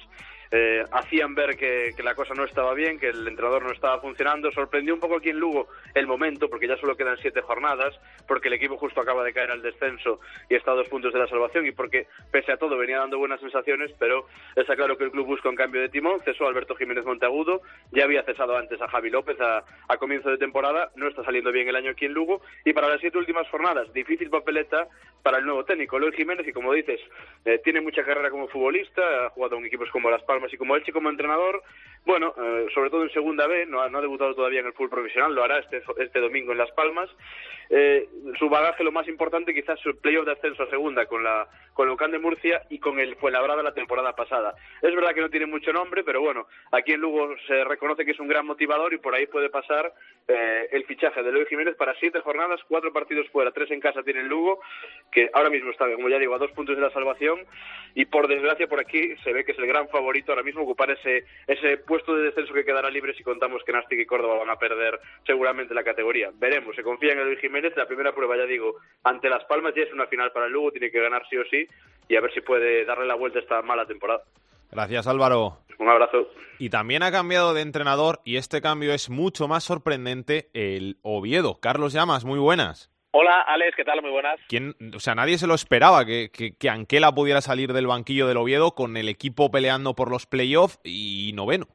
eh, hacían ver que, que la cosa no estaba bien, que el entrenador no estaba funcionando. Sorprendió un poco aquí en Lugo el momento, porque ya solo quedan siete jornadas, porque el equipo justo acaba de caer al descenso y está a dos puntos de la salvación, y porque, pese a todo, venía dando buenas sensaciones, pero está claro que el club busca un cambio de timón. Cesó a Alberto Jiménez Monteagudo, ya había cesado antes a Javi López a, a comienzo de temporada, no está saliendo bien el año aquí en Lugo, y para las siete últimas jornadas, difícil papeleta para el nuevo técnico, Luis Jiménez, y como dices, eh, tiene mucha carrera como futbolista, ha jugado en equipos como Las Palmas y como Elche como entrenador, bueno, eh, sobre todo en segunda B, no ha, no ha debutado todavía en el fútbol profesional, lo hará este, este domingo en Las Palmas. Eh, su bagaje, lo más importante, quizás su playoff de ascenso a segunda con la con Locán de Murcia y con el Fuenlabrada la temporada pasada. Es verdad que no tiene mucho nombre, pero bueno, aquí en Lugo se reconoce que es un gran motivador y por ahí puede pasar eh, el fichaje de Luis Jiménez para siete jornadas, cuatro partidos fuera, tres en casa tiene Lugo, que ahora mismo está, como ya digo, a dos puntos de la salvación y por desgracia por aquí se ve que es el gran favorito ahora mismo ocupar ese ese puesto de descenso que quedará libre si contamos que Nastic y Córdoba van a perder seguramente la categoría. Veremos, se confía en Luis Jiménez, la primera prueba ya digo, ante Las Palmas ya es una final para el Lugo, tiene que ganar sí o sí y a ver si puede darle la vuelta a esta mala temporada. Gracias Álvaro. Un abrazo. Y también ha cambiado de entrenador y este cambio es mucho más sorprendente el Oviedo. Carlos Llamas, muy buenas. Hola, Alex, ¿qué tal? Muy buenas. ¿Quién, o sea, nadie se lo esperaba que, que, que Anquela pudiera salir del banquillo del Oviedo con el equipo peleando por los playoffs y noveno.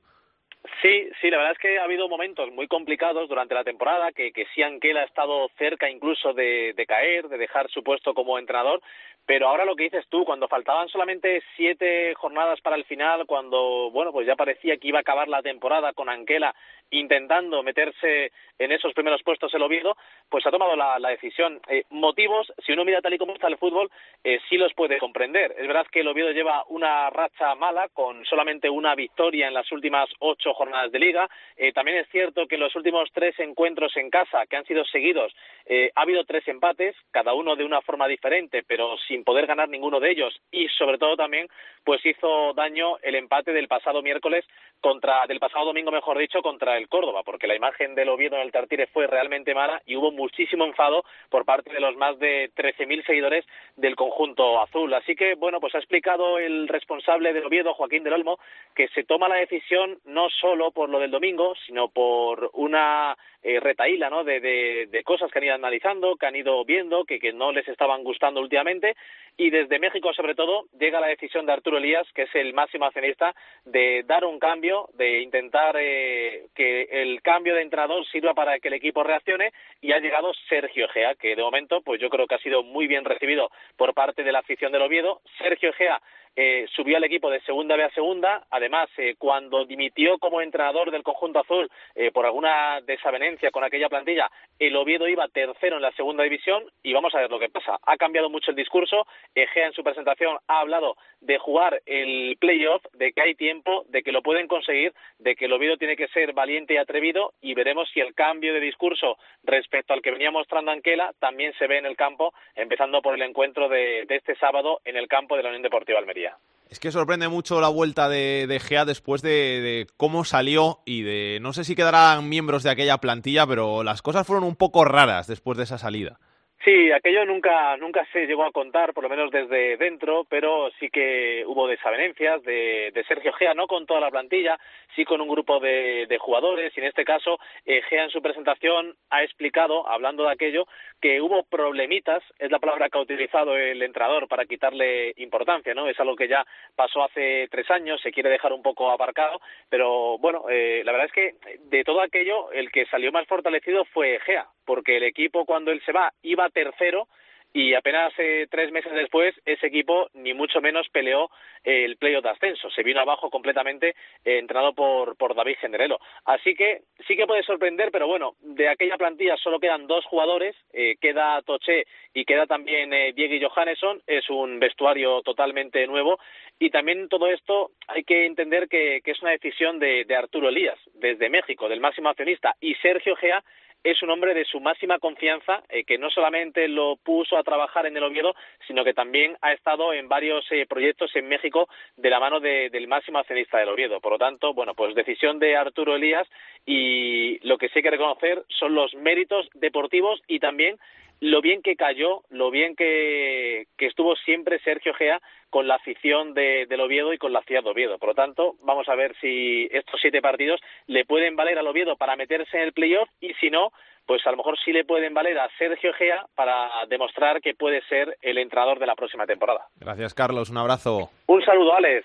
Sí, sí, la verdad es que ha habido momentos muy complicados durante la temporada, que, que sí Anquela ha estado cerca incluso de, de caer, de dejar su puesto como entrenador, pero ahora lo que dices tú, cuando faltaban solamente siete jornadas para el final, cuando, bueno, pues ya parecía que iba a acabar la temporada con Anquela intentando meterse en esos primeros puestos el Oviedo, pues ha tomado la, decisión. Eh, motivos, si uno mira tal y como está el fútbol, eh, sí los puede comprender. Es verdad que el Oviedo lleva una racha mala, con solamente una victoria en las últimas ocho jornadas de liga. Eh, también es cierto que en los últimos tres encuentros en casa, que han sido seguidos, eh, ha habido tres empates, cada uno de una forma diferente, pero sin poder ganar ninguno de ellos. Y sobre todo también, pues hizo daño el empate del pasado miércoles contra, del pasado domingo, mejor dicho, contra el Córdoba, porque la imagen del Oviedo en el Tartire fue realmente mala y hubo muchísimo enfado por parte de los más de 13.000 seguidores del conjunto azul. Así que, bueno, pues ha explicado el responsable del Oviedo, Joaquín del Olmo, que se toma la decisión no solo por lo del domingo, sino por una eh, retaíla ¿no? de, de, de, cosas que han ido analizando, que han ido viendo, que, que no les estaban gustando últimamente. Y desde México, sobre todo, llega la decisión de Arturo Elías, que es el máximo accionista, de dar un cambio, de intentar eh, que el cambio de entrenador sirva para que el equipo reaccione. Y ha llegado Sergio Egea, que de momento, pues yo creo que ha sido muy bien recibido por parte de la afición del Oviedo. Sergio Egea eh, subió al equipo de segunda B a segunda. Además, eh, cuando dimitió como entrenador del conjunto azul eh, por alguna desavenencia con aquella plantilla, el Oviedo iba tercero en la segunda división y vamos a ver lo que pasa. Ha cambiado mucho el discurso. Egea en su presentación ha hablado de jugar el playoff, de que hay tiempo, de que lo pueden conseguir, de que el Oviedo tiene que ser valiente y atrevido y veremos si el cambio de discurso respecto al que venía mostrando Anquela también se ve en el campo, empezando por el encuentro de, de este sábado en el campo de la Unión Deportiva Almería. Es que sorprende mucho la vuelta de, Gea después de, de, cómo salió y de no sé si quedarán miembros de aquella plantilla, pero las cosas fueron un poco raras después de esa salida. Sí, aquello nunca, nunca se llegó a contar, por lo menos desde dentro, pero sí que hubo desavenencias de, de Sergio Gea, no con toda la plantilla, sí con un grupo de, de jugadores, y en este caso eh, Gea en su presentación ha explicado, hablando de aquello, que hubo problemitas, es la palabra que ha utilizado el entrenador para quitarle importancia, ¿no? Es algo que ya pasó hace tres años, se quiere dejar un poco aparcado, pero bueno, eh, la verdad es que de todo aquello, el que salió más fortalecido fue Gea, porque el equipo cuando él se va iba tercero y apenas eh, tres meses después ese equipo ni mucho menos peleó eh, el playoff de ascenso, se vino abajo completamente eh, entrenado por, por David Generelo. Así que sí que puede sorprender, pero bueno, de aquella plantilla solo quedan dos jugadores, eh, queda Toché y queda también eh, Diego y Johannesson, es un vestuario totalmente nuevo. Y también todo esto hay que entender que, que es una decisión de, de Arturo Elías, desde México, del máximo accionista, y Sergio Gea es un hombre de su máxima confianza, eh, que no solamente lo puso a trabajar en el Oviedo, sino que también ha estado en varios eh, proyectos en México de la mano de, del máximo accionista del Oviedo. Por lo tanto, bueno, pues decisión de Arturo Elías y lo que sí hay que reconocer son los méritos deportivos y también lo bien que cayó, lo bien que, que estuvo siempre Sergio Gea con la afición de, del Oviedo y con la ciudad de Oviedo. Por lo tanto, vamos a ver si estos siete partidos le pueden valer al Oviedo para meterse en el playoff y si no, pues a lo mejor sí le pueden valer a Sergio Gea para demostrar que puede ser el entrenador de la próxima temporada. Gracias, Carlos. Un abrazo. Un saludo, Alex.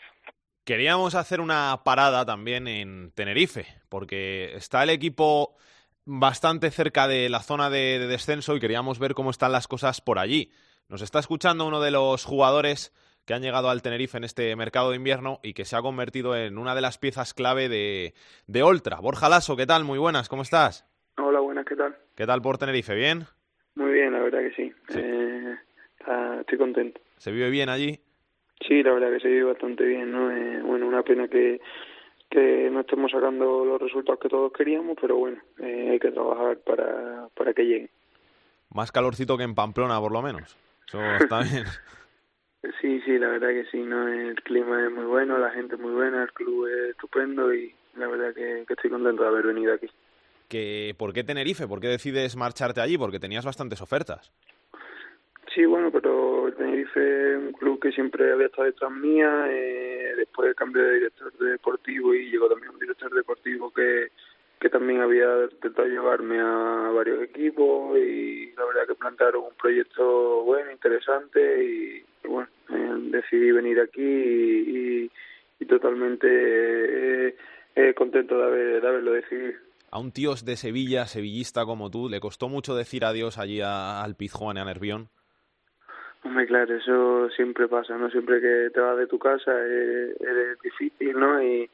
Queríamos hacer una parada también en Tenerife, porque está el equipo bastante cerca de la zona de, de, descenso y queríamos ver cómo están las cosas por allí. Nos está escuchando uno de los jugadores que han llegado al Tenerife en este mercado de invierno y que se ha convertido en una de las piezas clave de, de Oltra. Borja Lasso, ¿qué tal? Muy buenas, ¿cómo estás? Hola, buenas, ¿qué tal? ¿Qué tal por Tenerife? ¿Bien? Muy bien, la verdad que sí. sí. Eh, está, estoy contento. ¿Se vive bien allí? Sí, la verdad que se vive bastante bien, ¿no? Eh, bueno, una pena que que no estemos sacando los resultados que todos queríamos, pero bueno, eh, hay que trabajar para, para que lleguen. Más calorcito que en Pamplona, por lo menos. Eso está bien. sí, sí, la verdad que sí, no el clima es muy bueno, la gente es muy buena, el club es estupendo y la verdad que, que estoy contento de haber venido aquí. Que, ¿Por qué Tenerife? ¿Por qué decides marcharte allí? Porque tenías bastantes ofertas. Sí, bueno, pero el Tenerife es un club que siempre había estado detrás mía. Eh, después cambio de director deportivo y llegó también un director deportivo que, que también había intentado llevarme a varios equipos y la verdad que plantearon un proyecto bueno, interesante y, bueno, eh, decidí venir aquí y, totalmente eh, eh, contento de, haber, de haberlo decidido a un tío de Sevilla, sevillista como tú, ¿le costó mucho decir adiós allí a, al Pizjuán a Nervión? Hombre, claro, eso siempre pasa, ¿no? Siempre que te vas de tu casa es, es difícil, ¿no? Y,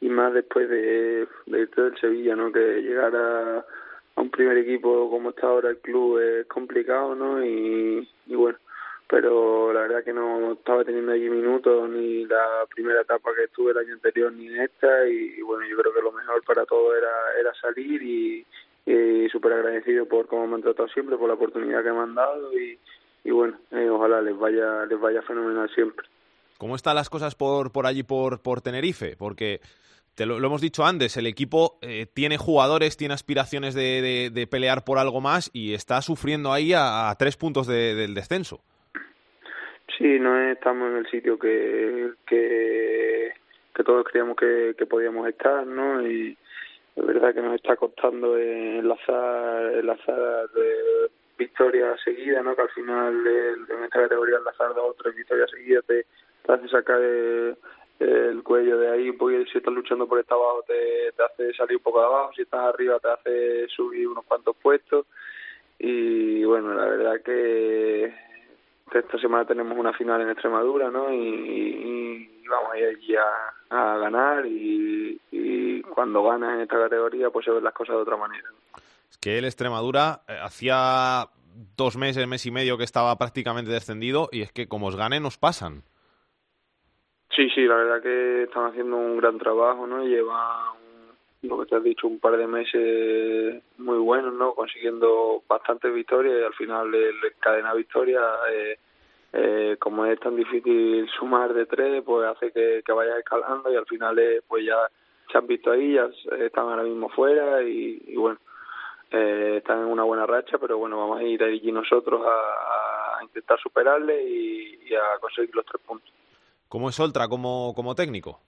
y más después de, de irte del Sevilla, ¿no? Que llegar a, un primer equipo como está ahora el club es complicado, ¿no? Y, y bueno, pero la verdad que no estaba teniendo allí minutos ni la primera etapa que estuve el año anterior ni esta y, y bueno, yo creo que lo mejor para todo era, era salir y, y súper agradecido por cómo me han tratado siempre, por la oportunidad que me han dado y y bueno, eh, ojalá les vaya les vaya fenomenal siempre. ¿Cómo están las cosas por por allí por por Tenerife? Porque te lo, lo hemos dicho antes, el equipo eh, tiene jugadores, tiene aspiraciones de, de, de, pelear por algo más y está sufriendo ahí a, a tres puntos de, del descenso. Sí, no estamos en el sitio que que, que todos creíamos que, que podíamos estar, ¿no? Y es verdad que nos está costando enlazar enlazar de victorias seguidas, ¿no? Que al final el, en esta categoría enlazar dos o tres victorias seguidas te, hace sacar el, el, cuello de ahí, porque si estás luchando por estar abajo te, te hace salir un poco de abajo, si estás arriba te hace subir unos cuantos puestos y bueno, la verdad que esta semana tenemos una final en Extremadura, ¿no? Y, vamos a ir allí a, ganar y cuando ganas en esta categoría pues se ven las cosas de otra manera. Es que el Extremadura eh, hacía dos meses, mes y medio que estaba prácticamente descendido y es que como os ganen os pasan. Sí, sí, la verdad que están haciendo un gran trabajo, ¿no? Lleva, lo que te has dicho, un par de meses muy buenos, ¿no? Consiguiendo bastantes victorias y al final el cadena victoria, eh, eh, como es tan difícil sumar de tres, pues hace que, que vayas escalando y al final eh, pues ya se han visto ahí, ya s- están ahora mismo fuera y bueno, eh, están en una buena racha, pero bueno, vamos a ir allí nosotros a, a intentar superarle y, y a conseguir los tres puntos. ¿Cómo es Oltra como, como técnico?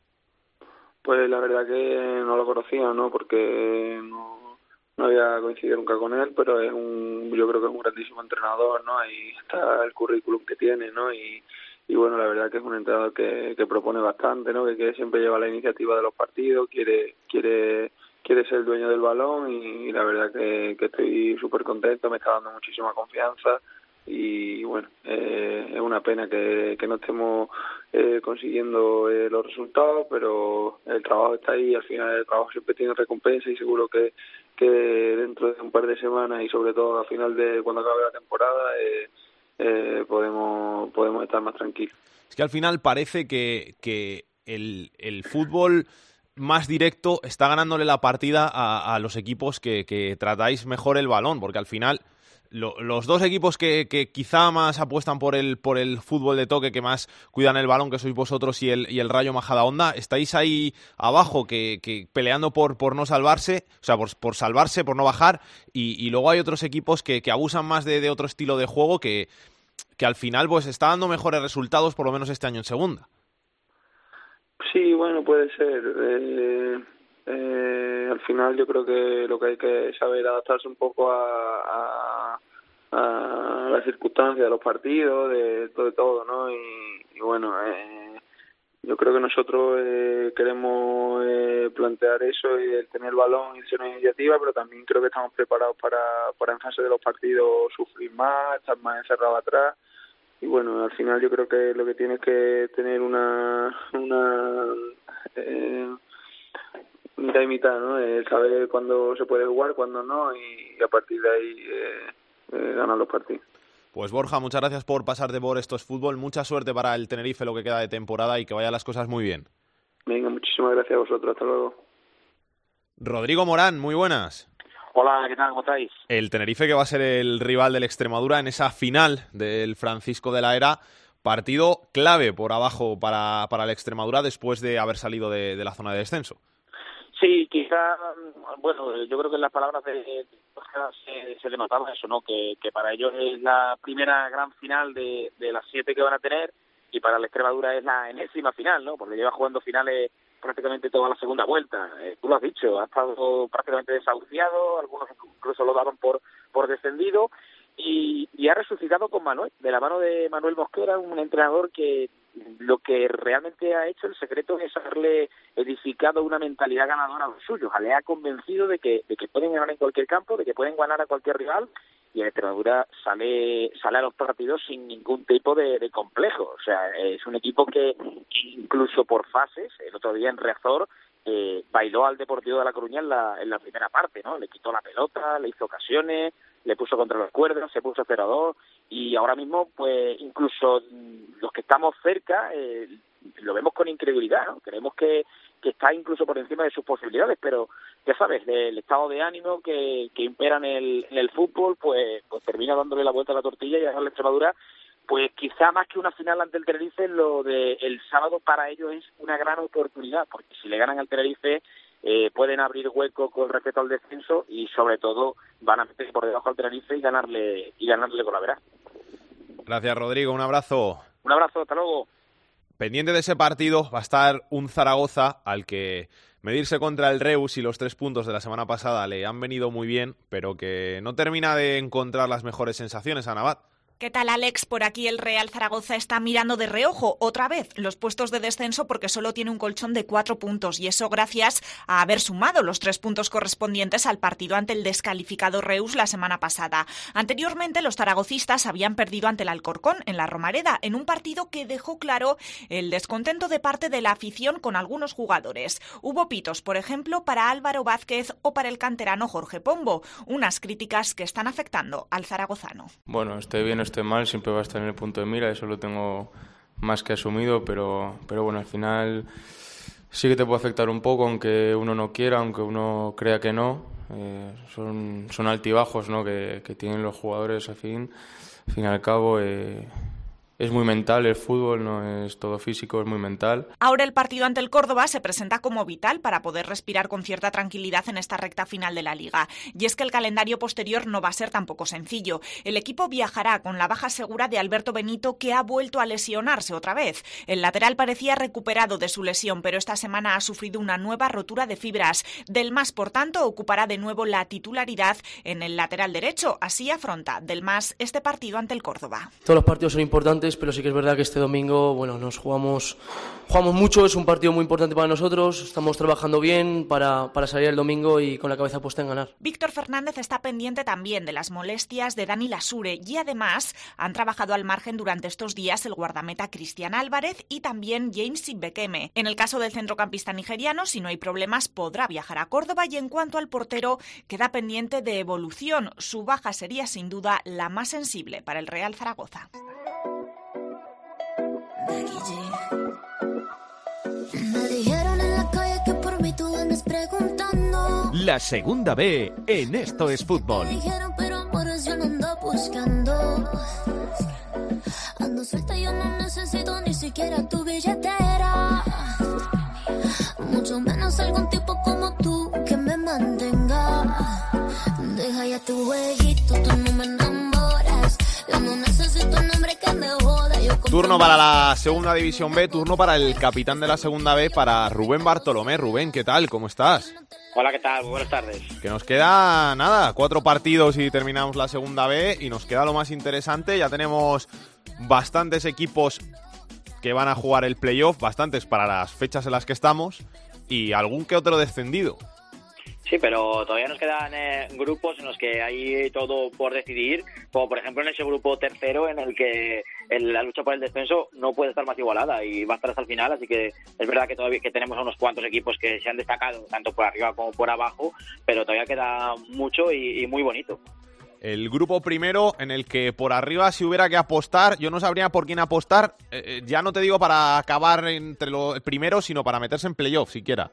Pues la verdad que no lo conocía, ¿no? Porque no, no había coincidido nunca con él, pero es un, yo creo que es un grandísimo entrenador, ¿no? Ahí está el currículum que tiene, ¿no? Y, y bueno, la verdad que es un entrenador que, que propone bastante, ¿no? Que, que siempre lleva la iniciativa de los partidos, quiere, quiere, quiere ser el dueño del balón y, la verdad que, estoy súper contento, me está dando muchísima confianza y bueno, eh, es una pena que, no estemos eh, consiguiendo eh, los resultados, pero el trabajo está ahí, al final el trabajo siempre tiene recompensa y seguro que, que dentro de un par de semanas y sobre todo a final de cuando acabe la temporada eh, eh, podemos, podemos estar más tranquilos. Es que al final parece que, que el, el fútbol más directo está ganándole la partida a, los equipos que, tratáis mejor el balón, porque al final lo- los dos equipos que, quizá más apuestan por el, por el fútbol de toque, que más cuidan el balón, que sois vosotros y el, y el Rayo Majadahonda, estáis ahí abajo que, peleando por, por no salvarse, o sea, por, por salvarse, por no bajar, y, luego hay otros equipos que, que abusan más de, de otro estilo de juego que, que al final pues está dando mejores resultados, por lo menos este año en segunda. Sí, bueno, puede ser. Eh, eh, al final yo creo que lo que hay que saber adaptarse un poco a, a, a las circunstancias de los partidos, de todo, de todo ¿no? Y, y bueno, eh, yo creo que nosotros eh, queremos eh, plantear eso y el tener el balón y ser una iniciativa, pero también creo que estamos preparados para, para en fase de los partidos sufrir más, estar más encerrados atrás y bueno al final yo creo que lo que tienes que tener una una eh, mitad y mitad no saber cuándo se puede jugar cuándo no y, a partir de ahí eh, eh, ganar los partidos. Pues Borja, muchas gracias por pasarte por estos fútbol, mucha suerte para el Tenerife lo que queda de temporada y que vayan las cosas muy bien. venga muchísimas gracias a vosotros. Hasta luego. Rodrigo Morán, muy buenas. Hola, ¿qué tal? ¿Cómo estáis? El Tenerife que va a ser el rival del Extremadura en esa final del Francisco de la Era. Partido clave por abajo para, para el Extremadura después de haber salido de, de la zona de descenso. Sí, quizá, bueno, yo creo que en las palabras de de se, se denotaba eso, ¿no? Que, que para ellos es la primera gran final de, de las siete que van a tener y para la Extremadura es la enésima final, ¿no? Porque lleva jugando finales prácticamente toda la segunda vuelta. Eh, tú lo has dicho, ha estado prácticamente desahuciado, algunos incluso lo daban por, por descendido y, y ha resucitado con Manuel, de la mano de Manuel Mosquera, un entrenador que lo que realmente ha hecho el secreto es haberle edificado una mentalidad ganadora a los suyos, le ha convencido de que, de que pueden ganar en cualquier campo, de que pueden ganar a cualquier rival y el Extremadura sale sale a los partidos sin ningún tipo de, de complejo, o sea, es un equipo que incluso por fases, el otro día en Reazor eh, bailó al Deportivo de La Coruña en la, en la primera parte, ¿no? Le quitó la pelota, le hizo ocasiones, le puso contra los cuerdas, se puso 0-2 y ahora mismo, pues incluso mm, los que estamos cerca eh, lo vemos con incredulidad, ¿no? Creemos que, que está incluso por encima de sus posibilidades, pero ya sabes, el estado de ánimo que, que impera en el, en el fútbol, pues, pues termina dándole la vuelta a la tortilla y a la Extremadura pues quizá más que una final ante el Tenerife, lo de el sábado para ellos es una gran oportunidad, porque si le ganan al Tenerife eh, pueden abrir hueco con respecto al descenso y sobre todo van a meter por debajo al Tenerife y ganarle y ganarle con la verá. Gracias, Rodrigo. Un abrazo. Un abrazo, hasta luego. Pendiente de ese partido va a estar un Zaragoza al que medirse contra el Reus y los tres puntos de la semana pasada le han venido muy bien, pero que no termina de encontrar las mejores sensaciones a Navat. ¿Qué tal, Alex? Por aquí el Real Zaragoza está mirando de reojo otra vez los puestos de descenso porque solo tiene un colchón de cuatro puntos y eso gracias a haber sumado los tres puntos correspondientes al partido ante el descalificado Reus la semana pasada. Anteriormente, los zaragocistas habían perdido ante el Alcorcón en la Romareda en un partido que dejó claro el descontento de parte de la afición con algunos jugadores. Hubo pitos, por ejemplo, para Álvaro Vázquez o para el canterano Jorge Pombo, unas críticas que están afectando al zaragozano. Bueno, estoy bien, esté mal, siempre va a estar en el punto de mira, eso lo tengo más que asumido, pero, pero bueno, al final sí que te puede afectar un poco, aunque uno no quiera, aunque uno crea que no. Eh, son, son altibajos ¿no? que, que tienen los jugadores, al fin, al fin y al cabo. Eh, es muy mental el fútbol, no es todo físico, es muy mental. Ahora el partido ante el Córdoba se presenta como vital para poder respirar con cierta tranquilidad en esta recta final de la liga. Y es que el calendario posterior no va a ser tampoco sencillo. El equipo viajará con la baja segura de Alberto Benito, que ha vuelto a lesionarse otra vez. El lateral parecía recuperado de su lesión, pero esta semana ha sufrido una nueva rotura de fibras. Del Más, por tanto, ocupará de nuevo la titularidad en el lateral derecho. Así afronta Del Más este partido ante el Córdoba. Todos los partidos son importantes pero sí que es verdad que este domingo, bueno, nos jugamos, jugamos mucho, es un partido muy importante para nosotros, estamos trabajando bien para, para salir el domingo y con la cabeza puesta en ganar. Víctor Fernández está pendiente también de las molestias de Dani Lasure y además han trabajado al margen durante estos días el guardameta Cristian Álvarez y también James Ibekeme. En el caso del centrocampista nigeriano, si no hay problemas, podrá viajar a Córdoba y en cuanto al portero, queda pendiente de evolución. Su baja sería sin duda la más sensible para el Real Zaragoza. Me dijeron en la calle que por mí tú andas preguntando. La segunda B en Esto es Fútbol. Me dijeron, pero amores yo no ando buscando. Ando suelta, yo no necesito ni siquiera tu billetera. Mucho menos algún tipo como tú que me mantenga. Deja ya tu jueguito, tú no me enamoras. Turno para la segunda división B, turno para el capitán de la segunda B, para Rubén Bartolomé. Rubén, ¿qué tal? ¿Cómo estás? Hola, ¿qué tal? Muy buenas tardes. Que nos queda nada, cuatro partidos y terminamos la segunda B y nos queda lo más interesante. Ya tenemos bastantes equipos que van a jugar el playoff, bastantes para las fechas en las que estamos y algún que otro descendido. Sí, pero todavía nos quedan eh, grupos en los que hay todo por decidir, como por ejemplo en ese grupo tercero en el que la lucha por el descenso no puede estar más igualada y va a estar hasta el final, así que es verdad que todavía que tenemos a unos cuantos equipos que se han destacado tanto por arriba como por abajo, pero todavía queda mucho y, y muy bonito. El grupo primero en el que por arriba si hubiera que apostar, yo no sabría por quién apostar, eh, eh, ya no te digo para acabar entre los primeros, sino para meterse en playoff siquiera.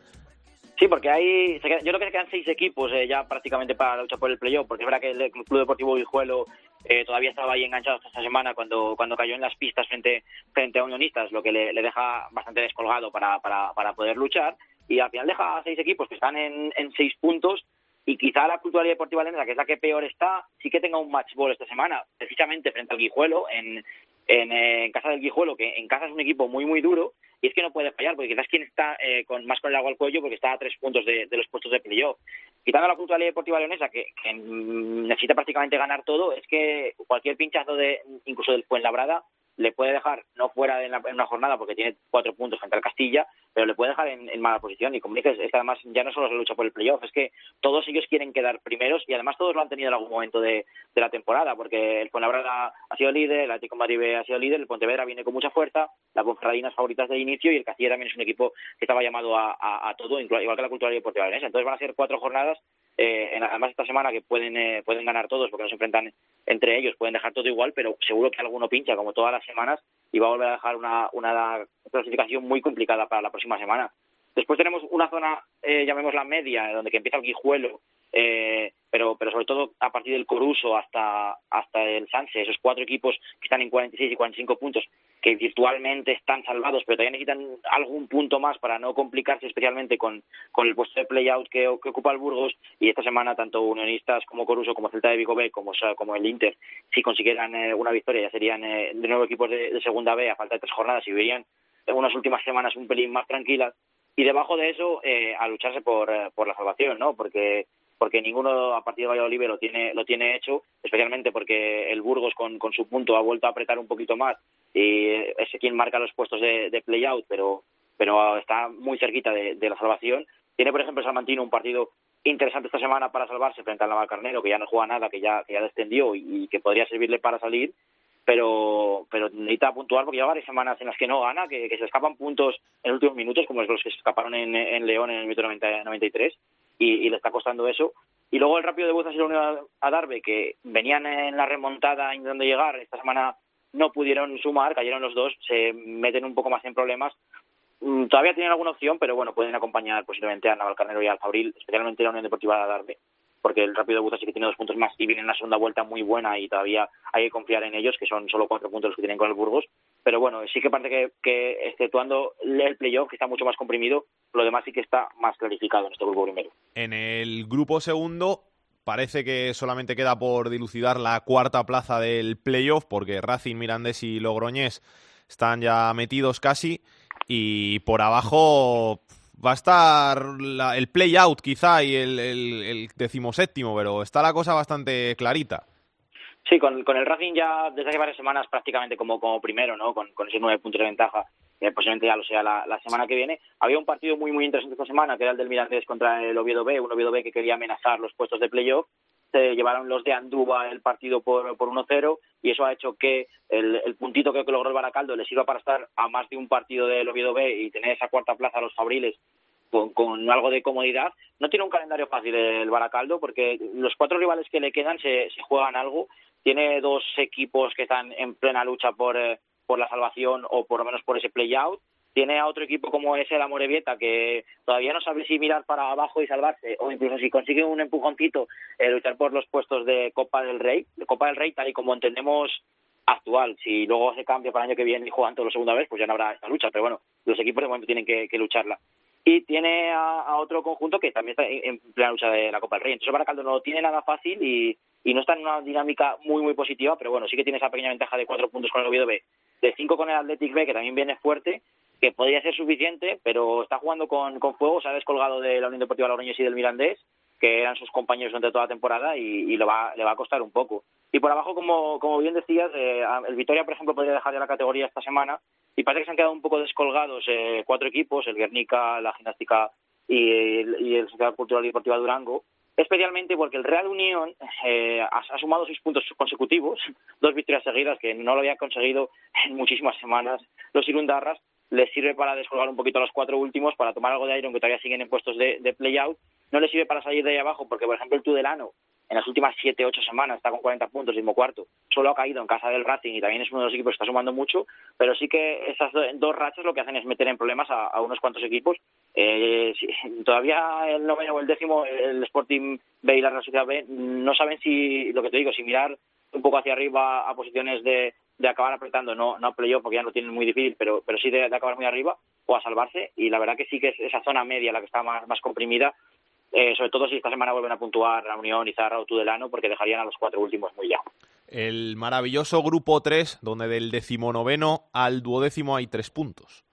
Sí, porque hay, yo creo que se quedan seis equipos eh, ya prácticamente para la lucha por el playoff, porque es verdad que el Club Deportivo Guijuelo eh, todavía estaba ahí enganchado hasta esta semana cuando, cuando cayó en las pistas frente, frente a Unionistas, lo que le, deja bastante descolgado para, para, para poder luchar, y al final deja a seis equipos que están en, en seis puntos, y quizá la Cultural Deportiva Leonesa, que es la que peor está, sí que tenga un match ball esta semana, precisamente frente al Guijuelo, en, en, eh, en casa del Guijuelo, que en casa es un equipo muy, muy duro, y es que no puede fallar, porque quizás quien está eh, con, más con el agua al cuello, porque está a tres puntos de, los puestos de playoff. Quitando la Cultural Deportiva Leonesa, que, que, mm, necesita prácticamente ganar todo, es que cualquier pinchazo, de incluso del Fuenlabrada, le puede dejar, no fuera de la- en una jornada, porque tiene cuatro puntos frente al Castilla, pero le puede dejar en, mala posición. Y como dices, es que además ya no solo se lucha por el playoff, es que todos ellos quieren quedar primeros y además todos lo han tenido en algún momento de, de la temporada, porque el Fuenlabrada ha sido líder, el Atlético B ha sido líder, el Pontevedra viene con mucha fuerza, la Ponferradina es favoritas de inicio y el Castilla también es un equipo que estaba llamado a, a- a todo, igual que la Cultural Deportiva Leonesa. Entonces van a ser cuatro jornadas eh, además esta semana que pueden eh, pueden ganar todos porque no se enfrentan entre ellos, pueden dejar todo igual, pero seguro que alguno pincha como todas las semanas y va a volver a dejar una, una clasificación muy complicada para la próxima semana. Después tenemos una zona, eh, llamémosla media, donde que empieza el Guijuelo, eh, pero, pero sobre todo a partir del Coruso hasta, hasta el Sanse, esos cuatro equipos que están en 46 y 45 puntos, que virtualmente están salvados, pero todavía necesitan algún punto más para no complicarse especialmente con, con el puesto de play-out que, que ocupa el Burgos. Y esta semana, tanto Unionistas como Coruso, como Celta de Vigo B, como, el Inter, si consiguieran eh, una victoria, ya serían eh, de nuevo equipos de, segunda B a falta de tres jornadas y vivirían en unas últimas semanas un pelín más tranquilas. Y debajo de eso, eh, a lucharse por, eh, por la salvación, ¿no? Porque porque ninguno a partir de Valladolid lo tiene, lo tiene hecho, especialmente porque el Burgos con, con su punto ha vuelto a apretar un poquito más y es quien marca los puestos de, de play-out, pero, pero está muy cerquita de, la salvación. Tiene, por ejemplo, Salmantino un partido interesante esta semana para salvarse frente al Navalcarnero, que ya no juega nada, que ya, que ya descendió y, que podría servirle para salir, pero pero necesita puntuar porque lleva varias semanas en las que no gana, que, que se escapan puntos en los últimos minutos, como los que se escaparon en, en León en el minuto 90, 93, y, le está costando eso. Y luego el rápido de Buzas y la Unión a Darbe, que venían en la remontada intentando llegar, esta semana no pudieron sumar, cayeron los dos, se meten un poco más en problemas. Mm, Todavía tienen alguna opción, pero bueno, pueden acompañar posiblemente a Navalcarnero y al Fabril, especialmente a la Unión Deportiva de Darbe porque el Rápido de Buza sí que tiene dos puntos más y viene en la segunda vuelta muy buena y todavía hay que confiar en ellos, que son solo cuatro puntos los que tienen con el Burgos. Pero bueno, sí que parece que, exceptuando el playoff, que está mucho más comprimido, lo demás sí que está más clarificado en este grupo primero. En el grupo segundo parece que solamente queda por dilucidar la cuarta plaza del playoff, porque Racing, Mirandés y Logroñés están ya metidos casi, y por abajo va a estar la- el play-out quizá y el, el, el decimoséptimo, pero está la cosa bastante clarita. Sí, con, con el Racing ya desde hace varias semanas prácticamente como, como primero, ¿no? Con, con esos nueve puntos de ventaja, que posiblemente ya lo sea la, semana que viene. Había un partido muy, muy interesante esta semana, que era el del Mirandés contra el Oviedo B, un Oviedo B que quería amenazar los puestos de playoff. Se llevaron los de Andúba el partido por, por 1-0 y eso ha hecho que el, el puntito que logró el Baracaldo le sirva para estar a más de un partido del Oviedo B y tener esa cuarta plaza a los Fabriles con, con algo de comodidad. No tiene un calendario fácil el Baracaldo porque los cuatro rivales que le quedan se, se juegan algo. Tiene dos equipos que están en plena lucha por, eh, por la salvación o por lo menos por ese play-out. Tiene a otro equipo como es el Amorebieta que todavía no sabe si mirar para abajo y salvarse o incluso si consigue un empujoncito eh, luchar por los puestos de Copa del Rey. Copa del Rey tal y como entendemos actual. Si luego se cambia para el año que viene y juegan todos la segunda vez, pues ya no habrá esta lucha. Pero bueno, los equipos de momento tienen que, lucharla y tiene a, a otro conjunto que también está en, en plena lucha de la Copa del Rey. Entonces Baracaldo no tiene nada fácil y, y no está en una dinámica muy muy positiva, pero bueno, sí que tiene esa pequeña ventaja de cuatro puntos con el Oviedo B, de cinco con el Athletic B, que también viene fuerte, que podría ser suficiente, pero está jugando con, con fuego, se ha descolgado de la Unión Deportiva Logroñés y del Mirandés, que eran sus compañeros durante toda la temporada y, y le, va, le va a costar un poco. Y por abajo, como, como bien decías, eh, el Vitoria, por ejemplo, podría dejar ya la categoría esta semana y parece que se han quedado un poco descolgados eh, cuatro equipos, el Guernica, la Gimnástica y el, y el Sociedad Cultural y Deportiva Durango, especialmente porque el Real Unión eh, ha, sumado seis puntos consecutivos, dos victorias seguidas que no lo había conseguido en muchísimas semanas. Los Irundarras, les sirve para descolgar un poquito a los cuatro últimos, para tomar algo de aire, aunque todavía siguen en puestos de, de play-out, no les sirve para salir de ahí abajo, porque por ejemplo el Tudelano en las últimas siete, ocho semanas está con 40 puntos, mismo cuarto, solo ha caído en casa del Racing y también es uno de los equipos que está sumando mucho, pero sí que esas do- dos rachas lo que hacen es meter en problemas a, unos cuantos equipos. Eh, sí, todavía el noveno o el décimo, el Sporting B y la Real Sociedad B, no saben si, lo que te digo, si mirar un poco hacia arriba a posiciones de, acabar apretando, no, no playoff porque ya lo tienen muy difícil, pero, pero sí de, de acabar muy arriba o a salvarse. Y la verdad que sí que es esa zona media la que está más, más comprimida, eh, sobre todo si esta semana vuelven a puntuar la Unión, Izarra o Tudelano, porque dejarían a los cuatro últimos muy ya. El maravilloso grupo 3, donde del decimonoveno al duodécimo hay tres puntos.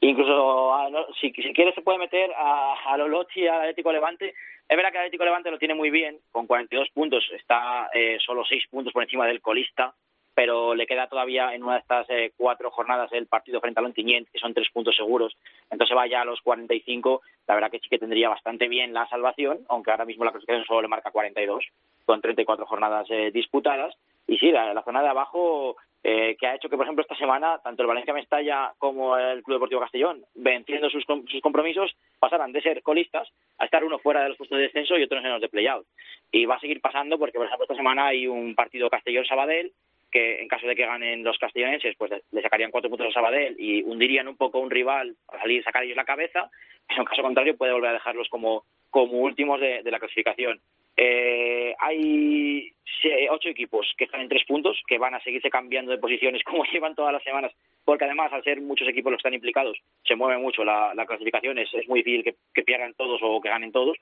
Incluso, a- no, si, si quiere, se puede meter a, a Lolochi y al Atlético Levante. Es verdad que el Atlético Levante lo tiene muy bien, con 42 puntos, está eh, solo 6 puntos por encima del colista, pero le queda todavía en una de estas eh, cuatro jornadas el partido frente al Ontinyent, que son 3 puntos seguros. Entonces va ya a los 45, la verdad que sí que tendría bastante bien la salvación, aunque ahora mismo la clasificación solo le marca 42, con 34 jornadas eh, disputadas. Y sí, la, la zona de abajo eh, que ha hecho que, por ejemplo, esta semana tanto el Valencia Mestalla como el Club Deportivo Castellón, venciendo sus, com- sus compromisos, pasaran de ser colistas a estar uno fuera de los puestos de descenso y otro en los de play-out. Y va a seguir pasando porque, por ejemplo, esta semana hay un partido Castellón-Sabadell que en caso de que ganen los castellonenses, pues le sacarían cuatro puntos a Sabadell y hundirían un poco un rival a salir sacar ellos la cabeza, pero en caso contrario puede volver a dejarlos como, como últimos de, la clasificación. Eh, hay ocho equipos que están en tres puntos, que van a seguirse cambiando de posiciones como llevan todas las semanas, porque además al ser muchos equipos los que están implicados, se mueve mucho la, la clasificación, es, es muy difícil que pierdan todos o que ganen todos.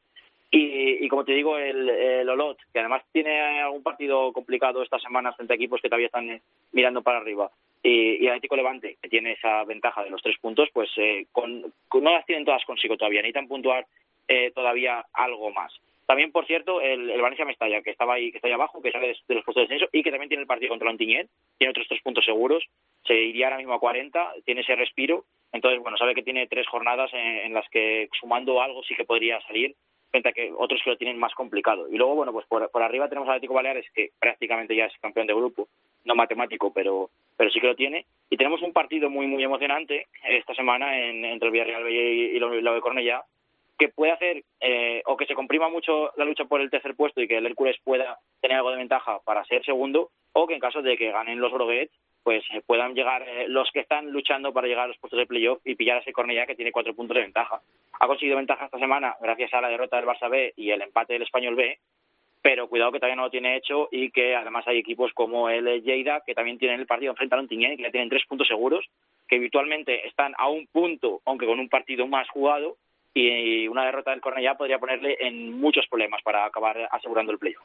Y, y como te digo, el, el Olot, que además tiene algún partido complicado estas semanas frente a equipos que todavía están eh, mirando para arriba, y, y Atlético Levante, que tiene esa ventaja de los tres puntos, pues eh, con, no las tienen todas consigo todavía, necesitan puntuar eh, todavía algo más. También, por cierto, el, el Valencia Mestalla, que estaba ahí, que está ahí abajo, que sale de, los puestos de descenso y que también tiene el partido contra Ontinyent, tiene otros tres puntos seguros, se iría ahora mismo a 40, tiene ese respiro, entonces, bueno, sabe que tiene tres jornadas en, en las que sumando algo sí que podría salir, frente a que otros que lo tienen más complicado. Y luego, bueno, pues por, por arriba tenemos al Atlético Baleares, que prácticamente ya es campeón de grupo, no matemático, pero, pero sí que lo tiene. Y tenemos un partido muy, muy emocionante esta semana en, entre el Villarreal y, y lo de Cornellá, que puede hacer eh, o que se comprima mucho la lucha por el tercer puesto y que el Hércules pueda tener algo de ventaja para ser segundo, o que en caso de que ganen los Broguets, pues eh, puedan llegar eh, los que están luchando para llegar a los puestos de playoff y pillar a ese Cornellá que tiene cuatro puntos de ventaja. Ha conseguido ventaja esta semana gracias a la derrota del Barça B y el empate del Español B, pero cuidado que todavía no lo tiene hecho y que además hay equipos como el Lleida que también tienen el partido enfrente a y que ya tienen tres puntos seguros, que virtualmente están a un punto, aunque con un partido más jugado, y una derrota del Cornellá podría ponerle en muchos problemas para acabar asegurando el playoff.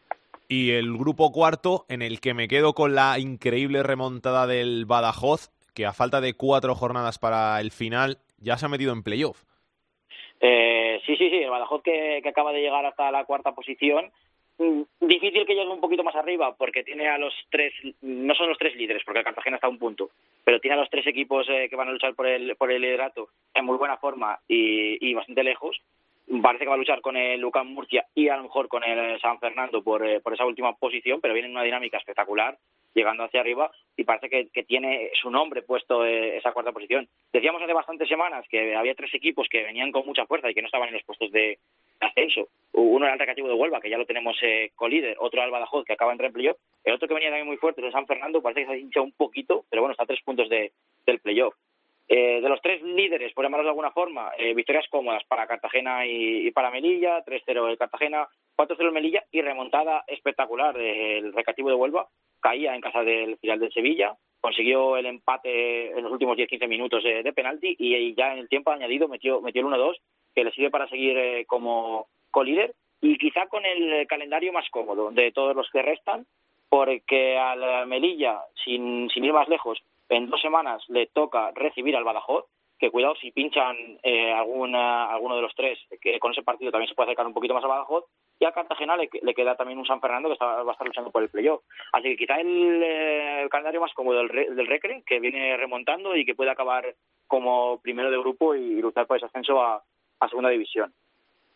Y el grupo cuarto, en el que me quedo con la increíble remontada del Badajoz, que a falta de cuatro jornadas para el final ya se ha metido en playoff. Eh, sí, sí, sí, el Badajoz que, acaba de llegar hasta la cuarta posición. Mm, Difícil que llegue un poquito más arriba porque tiene a los tres, no son los tres líderes porque el Cartagena está a un punto, pero tiene a los tres equipos eh, que van a luchar por el, por el liderato en muy buena forma y bastante lejos. Parece que va a luchar con el Lucan Murcia y a lo mejor con el San Fernando por, eh, por esa última posición, pero viene en una dinámica espectacular, llegando hacia arriba y parece que, que tiene su nombre puesto eh, esa cuarta posición. Decíamos hace bastantes semanas que había tres equipos que venían con mucha fuerza y que no estaban en los puestos de ascenso. Uno era el Recreativo de Huelva, que ya lo tenemos eh, colíder, otro era el Badajoz, que acaba en playoff, el otro que venía también muy fuerte, el San Fernando, parece que se ha hinchado un poquito, pero bueno, está a tres puntos de, del playoff. Eh, de los tres líderes, por llamarlos de alguna forma, eh, victorias cómodas para Cartagena y, para Melilla, 3-0 el Cartagena, 4-0 el Melilla y remontada espectacular del Recreativo de Huelva, caía en casa del final del Sevilla, consiguió el empate en los últimos 10-15 minutos de, de penalti y, y ya en el tiempo añadido metió, metió el 1-2 que le sirve para seguir eh, como colíder y quizá con el calendario más cómodo de todos los que restan, porque al Melilla, sin, sin ir más lejos, en dos semanas le toca recibir al Badajoz, que cuidado si pinchan eh, alguna, alguno de los tres, que con ese partido también se puede acercar un poquito más al Badajoz, y a Cartagena le, queda también un San Fernando que está, va a estar luchando por el playoff. Así que quizá el, eh, el calendario más cómodo del, Re- del Recre, que viene remontando y que puede acabar como primero de grupo y luchar por ese ascenso a, a segunda división.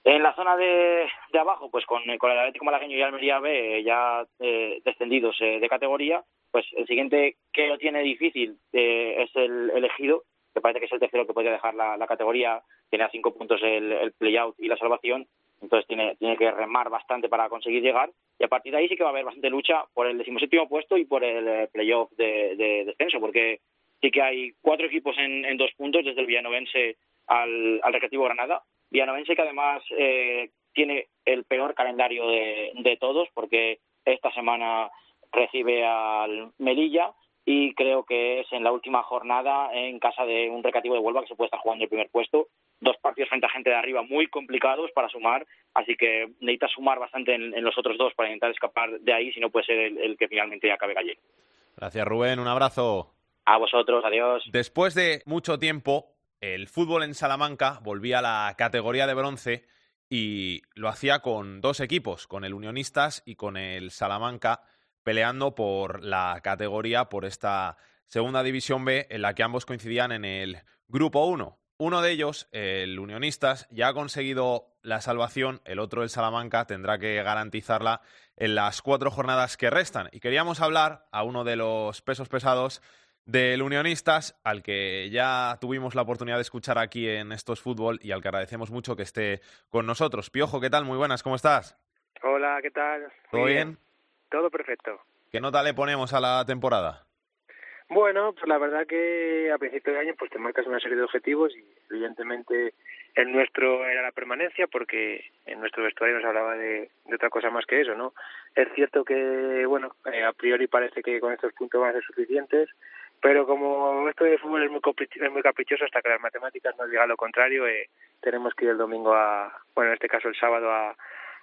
En la zona de, de abajo, pues con, con el Atlético Malagueño y Almería B eh, ya eh, descendidos eh, de categoría, pues el siguiente que lo tiene difícil eh, es el elegido, que parece que es el tercero que podría dejar la, categoría, tiene a cinco puntos el, el play-out y la salvación, entonces tiene, tiene que remar bastante para conseguir llegar, y a partir de ahí sí que va a haber bastante lucha por el decimoséptimo puesto y por el eh, play-off de, de descenso, porque sí que hay cuatro equipos en, en dos puntos, desde el Villanovense al, al Recreativo Granada, Villanovense que además eh, tiene el peor calendario de, de todos porque esta semana recibe al Melilla y creo que es en la última jornada en casa de un recreativo de Huelva que se puede estar jugando el primer puesto. Dos partidos frente a gente de arriba muy complicados para sumar, así que necesita sumar bastante en, en los otros dos para intentar escapar de ahí, si no puede ser el, el que finalmente acabe gallego. Gracias, Rubén. Un abrazo. A vosotros, adiós. Después de mucho tiempo, el fútbol en Salamanca volvía a la categoría de bronce y lo hacía con dos equipos, con el Unionistas y con el Salamanca, peleando por la categoría, por esta segunda división B, en la que ambos coincidían en el grupo 1. Uno de ellos, el Unionistas, ya ha conseguido la salvación, el otro, el Salamanca, tendrá que garantizarla en las cuatro jornadas que restan. Y queríamos hablar a uno de los pesos pesados del Unionistas, al que ya tuvimos la oportunidad de escuchar aquí en Estos Fútbol y al que agradecemos mucho que esté con nosotros. Piojo, ¿qué tal? Muy buenas, ¿cómo estás? Hola, ¿qué tal? ¿Todo Muy bien? Todo perfecto. ¿Qué nota le ponemos a la temporada? Bueno, pues la verdad que a principio de año pues te marcas una serie de objetivos y evidentemente el nuestro era la permanencia porque en nuestro vestuario nos hablaba de, de otra cosa más que eso, ¿no? Es cierto que, bueno, eh, a priori parece que con estos puntos van a ser suficientes, pero como esto de fútbol es muy, es muy caprichoso hasta que las matemáticas nos digan lo contrario, eh, tenemos que ir el domingo a, bueno, en este caso el sábado a,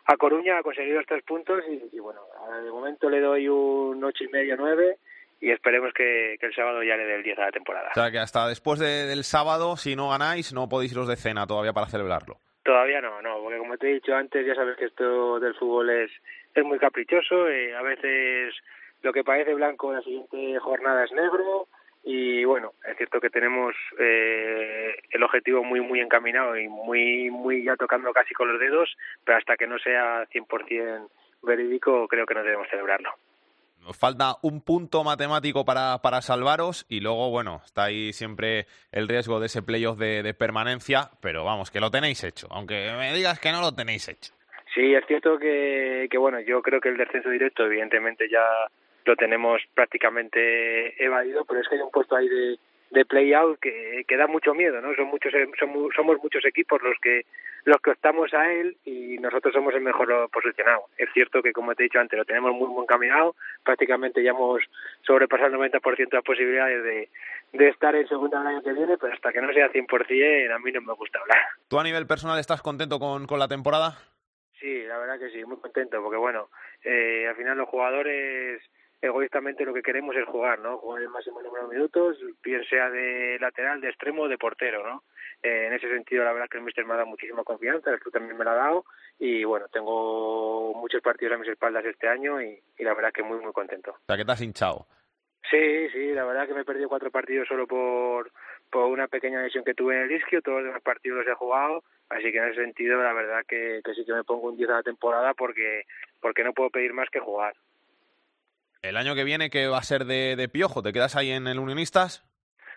a Coruña a conseguir los tres puntos y, y bueno, de momento le doy un ocho y medio, nueve y esperemos que, que el sábado ya le dé el 10 a la temporada. O sea, que hasta después de- del sábado, si no ganáis, no podéis iros de cena todavía para celebrarlo. Todavía no, no, porque como te he dicho antes, ya sabes que esto del fútbol es, es muy caprichoso, eh, a veces lo que parece blanco en la siguiente jornada es negro, y bueno, es cierto que tenemos eh, el objetivo muy muy encaminado y muy muy ya tocando casi con los dedos, pero hasta que no sea 100% verídico creo que no debemos celebrarlo. Nos falta un punto matemático para, para salvaros y luego, bueno, está ahí siempre el riesgo de ese playoff de, de permanencia, pero vamos, que lo tenéis hecho, aunque me digas que no lo tenéis hecho. Sí, es cierto que, que bueno, yo creo que el descenso directo evidentemente ya lo tenemos prácticamente evadido, pero es que hay un puesto ahí de, de play-out que, que da mucho miedo, ¿no? Son muchos, son, mu- somos muchos equipos los que los que optamos a él y nosotros somos el mejor posicionado. Es cierto que, como te he dicho antes, lo tenemos muy muy encaminado, prácticamente ya hemos sobrepasado el 90% de las posibilidades de, de estar en segunda el año que viene, pero hasta que no sea 100% a mí no me gusta hablar. ¿Tú a nivel personal estás contento con, con la temporada? Sí, la verdad que sí, muy contento, porque bueno, eh, al final los jugadores egoístamente lo que queremos es jugar, ¿no? Jugar el máximo número de minutos, bien sea de lateral, de extremo o de portero, ¿no? Eh, en ese sentido, la verdad que el míster me ha dado muchísima confianza, el club también me la ha dado y bueno, tengo muchos partidos a mis espaldas este año y, y la verdad que muy, muy contento. O sea, que te has hinchado. Sí, sí, la verdad que me he perdido cuatro partidos solo por, por una pequeña lesión que tuve en el isquio, todos los demás partidos los he jugado, así que en ese sentido la verdad que, que sí que me pongo un 10 a la temporada porque, porque no puedo pedir más que jugar. ¿El año que viene qué va a ser de, de Piojo? ¿Te quedas ahí en el Unionistas?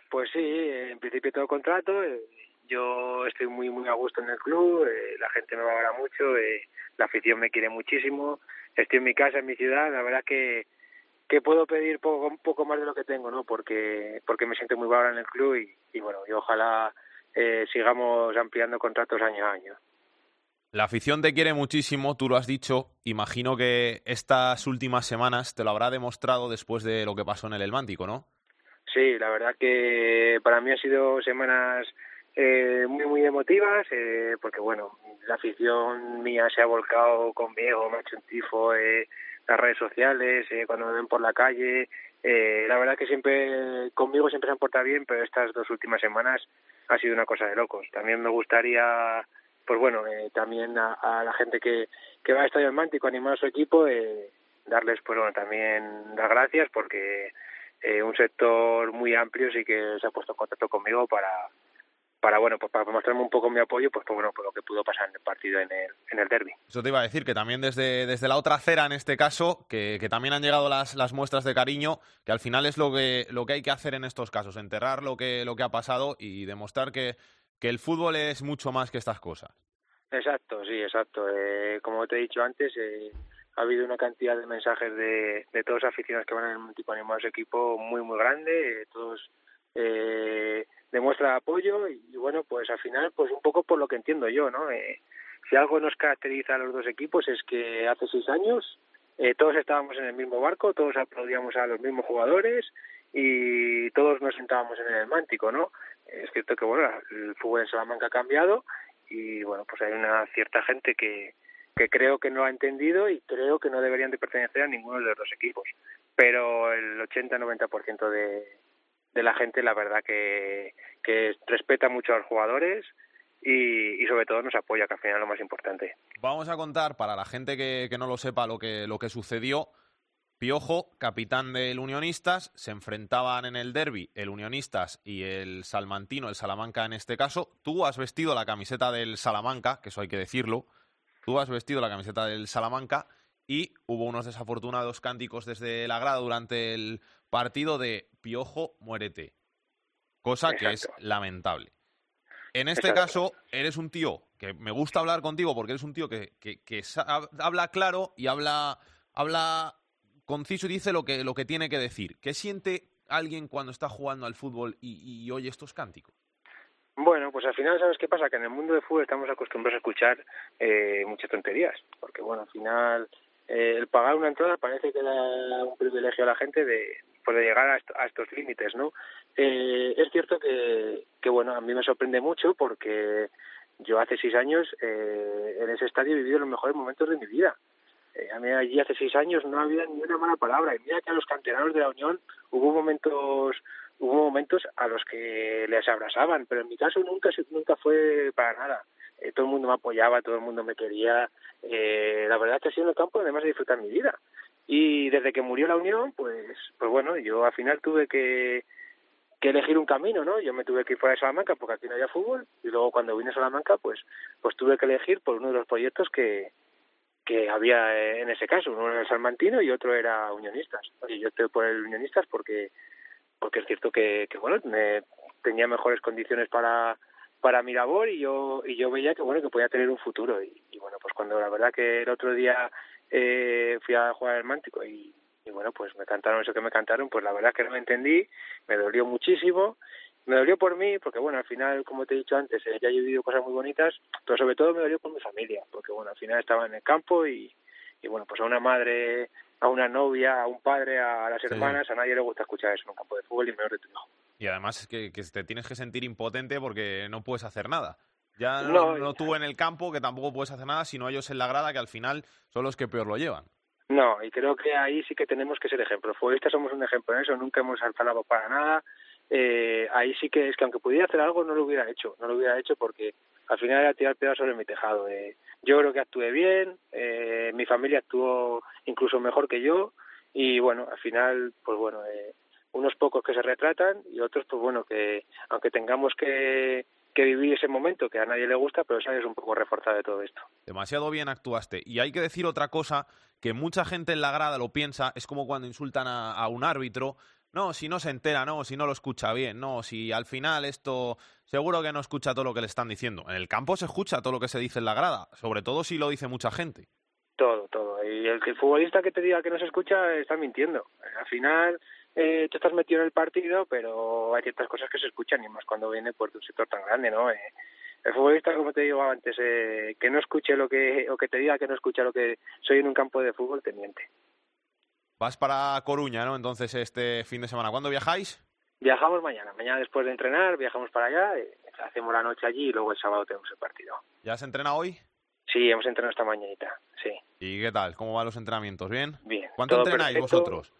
Pues sí, en principio todo contrato, eh, yo estoy muy muy a gusto en el club, eh, la gente me valora mucho, eh, la afición me quiere muchísimo, estoy en mi casa, en mi ciudad, la verdad que que puedo pedir poco un poco más de lo que tengo, ¿no? Porque porque me siento muy valorado en el club y, y bueno, y ojalá eh, sigamos ampliando contratos año a año. La afición te quiere muchísimo, tú lo has dicho. Imagino que estas últimas semanas te lo habrá demostrado después de lo que pasó en el Elmántico, ¿no? Sí, la verdad que para mí han sido semanas eh, muy muy emotivas eh, porque bueno la afición mía se ha volcado conmigo me ha hecho un tifo eh, las redes sociales eh, cuando me ven por la calle eh, la verdad que siempre conmigo siempre se han portado bien pero estas dos últimas semanas ha sido una cosa de locos también me gustaría pues bueno eh, también a, a la gente que que va a Estadio Mántico animar a su equipo eh, darles pues bueno también las gracias porque eh, un sector muy amplio sí que se ha puesto en contacto conmigo para para bueno pues para mostrarme un poco mi apoyo pues, pues bueno por lo que pudo pasar en el partido en el en el derby. Eso te iba a decir, que también desde, desde la otra acera, en este caso, que, que también han llegado las, las muestras de cariño, que al final es lo que, lo que hay que hacer en estos casos, enterrar lo que, lo que ha pasado y demostrar que, que el fútbol es mucho más que estas cosas. exacto sí exacto. Eh, como te he dicho antes eh, ha habido una cantidad de mensajes de, todos los aficionados que van en el Montico animado a equipo muy muy grande. Eh, todos eh, demuestran apoyo y, bueno pues al final pues un poco por lo que entiendo yo no eh, si algo nos caracteriza a los dos equipos es que hace seis años todos estábamos en el mismo barco todos aplaudíamos a los mismos jugadores y todos nos sentábamos en el Mántico no es cierto que bueno el fútbol en Salamanca ha cambiado y bueno pues hay una cierta gente que que creo que no ha entendido y creo que no deberían de pertenecer a ninguno de los dos equipos pero el 80-90% de, de la gente la verdad que, que respeta mucho a los jugadores y, y sobre todo nos apoya que al final es lo más importante Vamos a contar para la gente que, que no lo sepa lo que, lo que sucedió. Piojo, capitán del Unionistas, se enfrentaban en el derby el Unionistas y el Salmantino, el Salamanca en este caso. Tú has vestido la camiseta del Salamanca, que eso hay que decirlo. Tú has vestido la camiseta del Salamanca y hubo unos desafortunados cánticos desde la grada durante el partido de Piojo, muérete. Cosa que es lamentable. En este Exacto. caso, eres un tío que me gusta hablar contigo porque eres un tío que, que, que habla claro y habla, habla conciso dice lo que, lo que tiene que decir. ¿Qué siente alguien cuando está jugando al fútbol y, y oye estos cánticos? Bueno, pues al final, ¿sabes qué pasa? Que en el mundo del fútbol estamos acostumbrados a escuchar eh, muchas tonterías, porque bueno, al final eh, el pagar una entrada parece que da un privilegio a la gente de poder llegar a estos límites, ¿no? Eh, es cierto que, que, bueno, a mí me sorprende mucho porque yo hace seis años eh, en ese estadio he vivido los mejores momentos de mi vida. Eh, a mí allí hace seis años no había ni una mala palabra y mira que a los canteranos de la Unión hubo momentos hubo momentos a los que les abrazaban, pero en mi caso nunca nunca fue para nada. eh, todo el mundo me apoyaba, todo el mundo me quería. Eh, la verdad es que ha sido el campo donde más he disfrutado mi vida. Y desde que murió la Unión, pues, pues bueno, yo al final tuve que, que elegir un camino, ¿no? Yo me tuve que ir fuera de Salamanca porque aquí no había fútbol y luego cuando vine a Salamanca, pues, pues tuve que elegir por uno de los proyectos que, que había eh, en ese caso. Uno era Salmantino y otro era Unionistas. Oye, yo estoy por el Unionistas porque porque es cierto que, que bueno, me, tenía mejores condiciones para para mi labor y yo y yo veía que bueno que podía tener un futuro y, y bueno pues cuando la verdad que el otro día eh, fui a jugar al Mántico y, y bueno pues me cantaron eso que me cantaron pues la verdad que no me entendí me dolió muchísimo me dolió por mí porque bueno al final como te he dicho antes eh, ya he vivido cosas muy bonitas pero sobre todo me dolió por mi familia porque bueno al final estaba en el campo y, y bueno pues a una madre a una novia a un padre a las Sí. hermanas a nadie le gusta escuchar eso en un campo de fútbol y menos de tu hijo Y además es que, que te tienes que sentir impotente porque no puedes hacer nada. Ya No, no, no tú en el campo, que tampoco puedes hacer nada, sino ellos en la grada, que al final son los que peor lo llevan. No, y creo que ahí sí que tenemos que ser ejemplo. Futbolistas somos un ejemplo en eso, nunca hemos alzado para nada. Eh, ahí sí que es que aunque pudiera hacer algo, no lo hubiera hecho. No lo hubiera hecho porque al final era tirar piedras sobre mi tejado. Eh, yo creo que actué bien, eh, mi familia actuó incluso mejor que yo y bueno, al final, pues bueno, eh, unos pocos que se retratan y otros, pues bueno, que aunque tengamos que, que vivir ese momento que a nadie le gusta, pero sales un poco reforzado de todo esto. Demasiado bien actuaste. Y hay que decir otra cosa que mucha gente en la grada lo piensa, es como cuando insultan a, a un árbitro. No, si no se entera, no, si no lo escucha bien, no, si al final esto seguro que no escucha todo lo que le están diciendo. En el campo se escucha todo lo que se dice en la grada, sobre todo si lo dice mucha gente. Todo, todo. Y el, futbolista que te diga que no se escucha está mintiendo. Al final, eh, tú estás metido en el partido, pero hay ciertas cosas que se escuchan y más cuando viene pues, de un sector tan grande, ¿no? Eh, el futbolista, como te digo antes, eh, que no escuche lo que, o que te diga que no escucha lo que soy en un campo de fútbol, te miente. Vas para Coruña, ¿no? Entonces este fin de semana. ¿Cuándo viajáis? Viajamos mañana. Mañana después de entrenar, viajamos para allá, eh, hacemos la noche allí y luego el sábado tenemos el partido. ¿Ya has entrenado hoy? Sí, hemos entrenado esta mañanita, sí. ¿Y qué tal? ¿Cómo van los entrenamientos? ¿Bien? Bien. ¿Cuánto todo entrenáis perfecto. vosotros?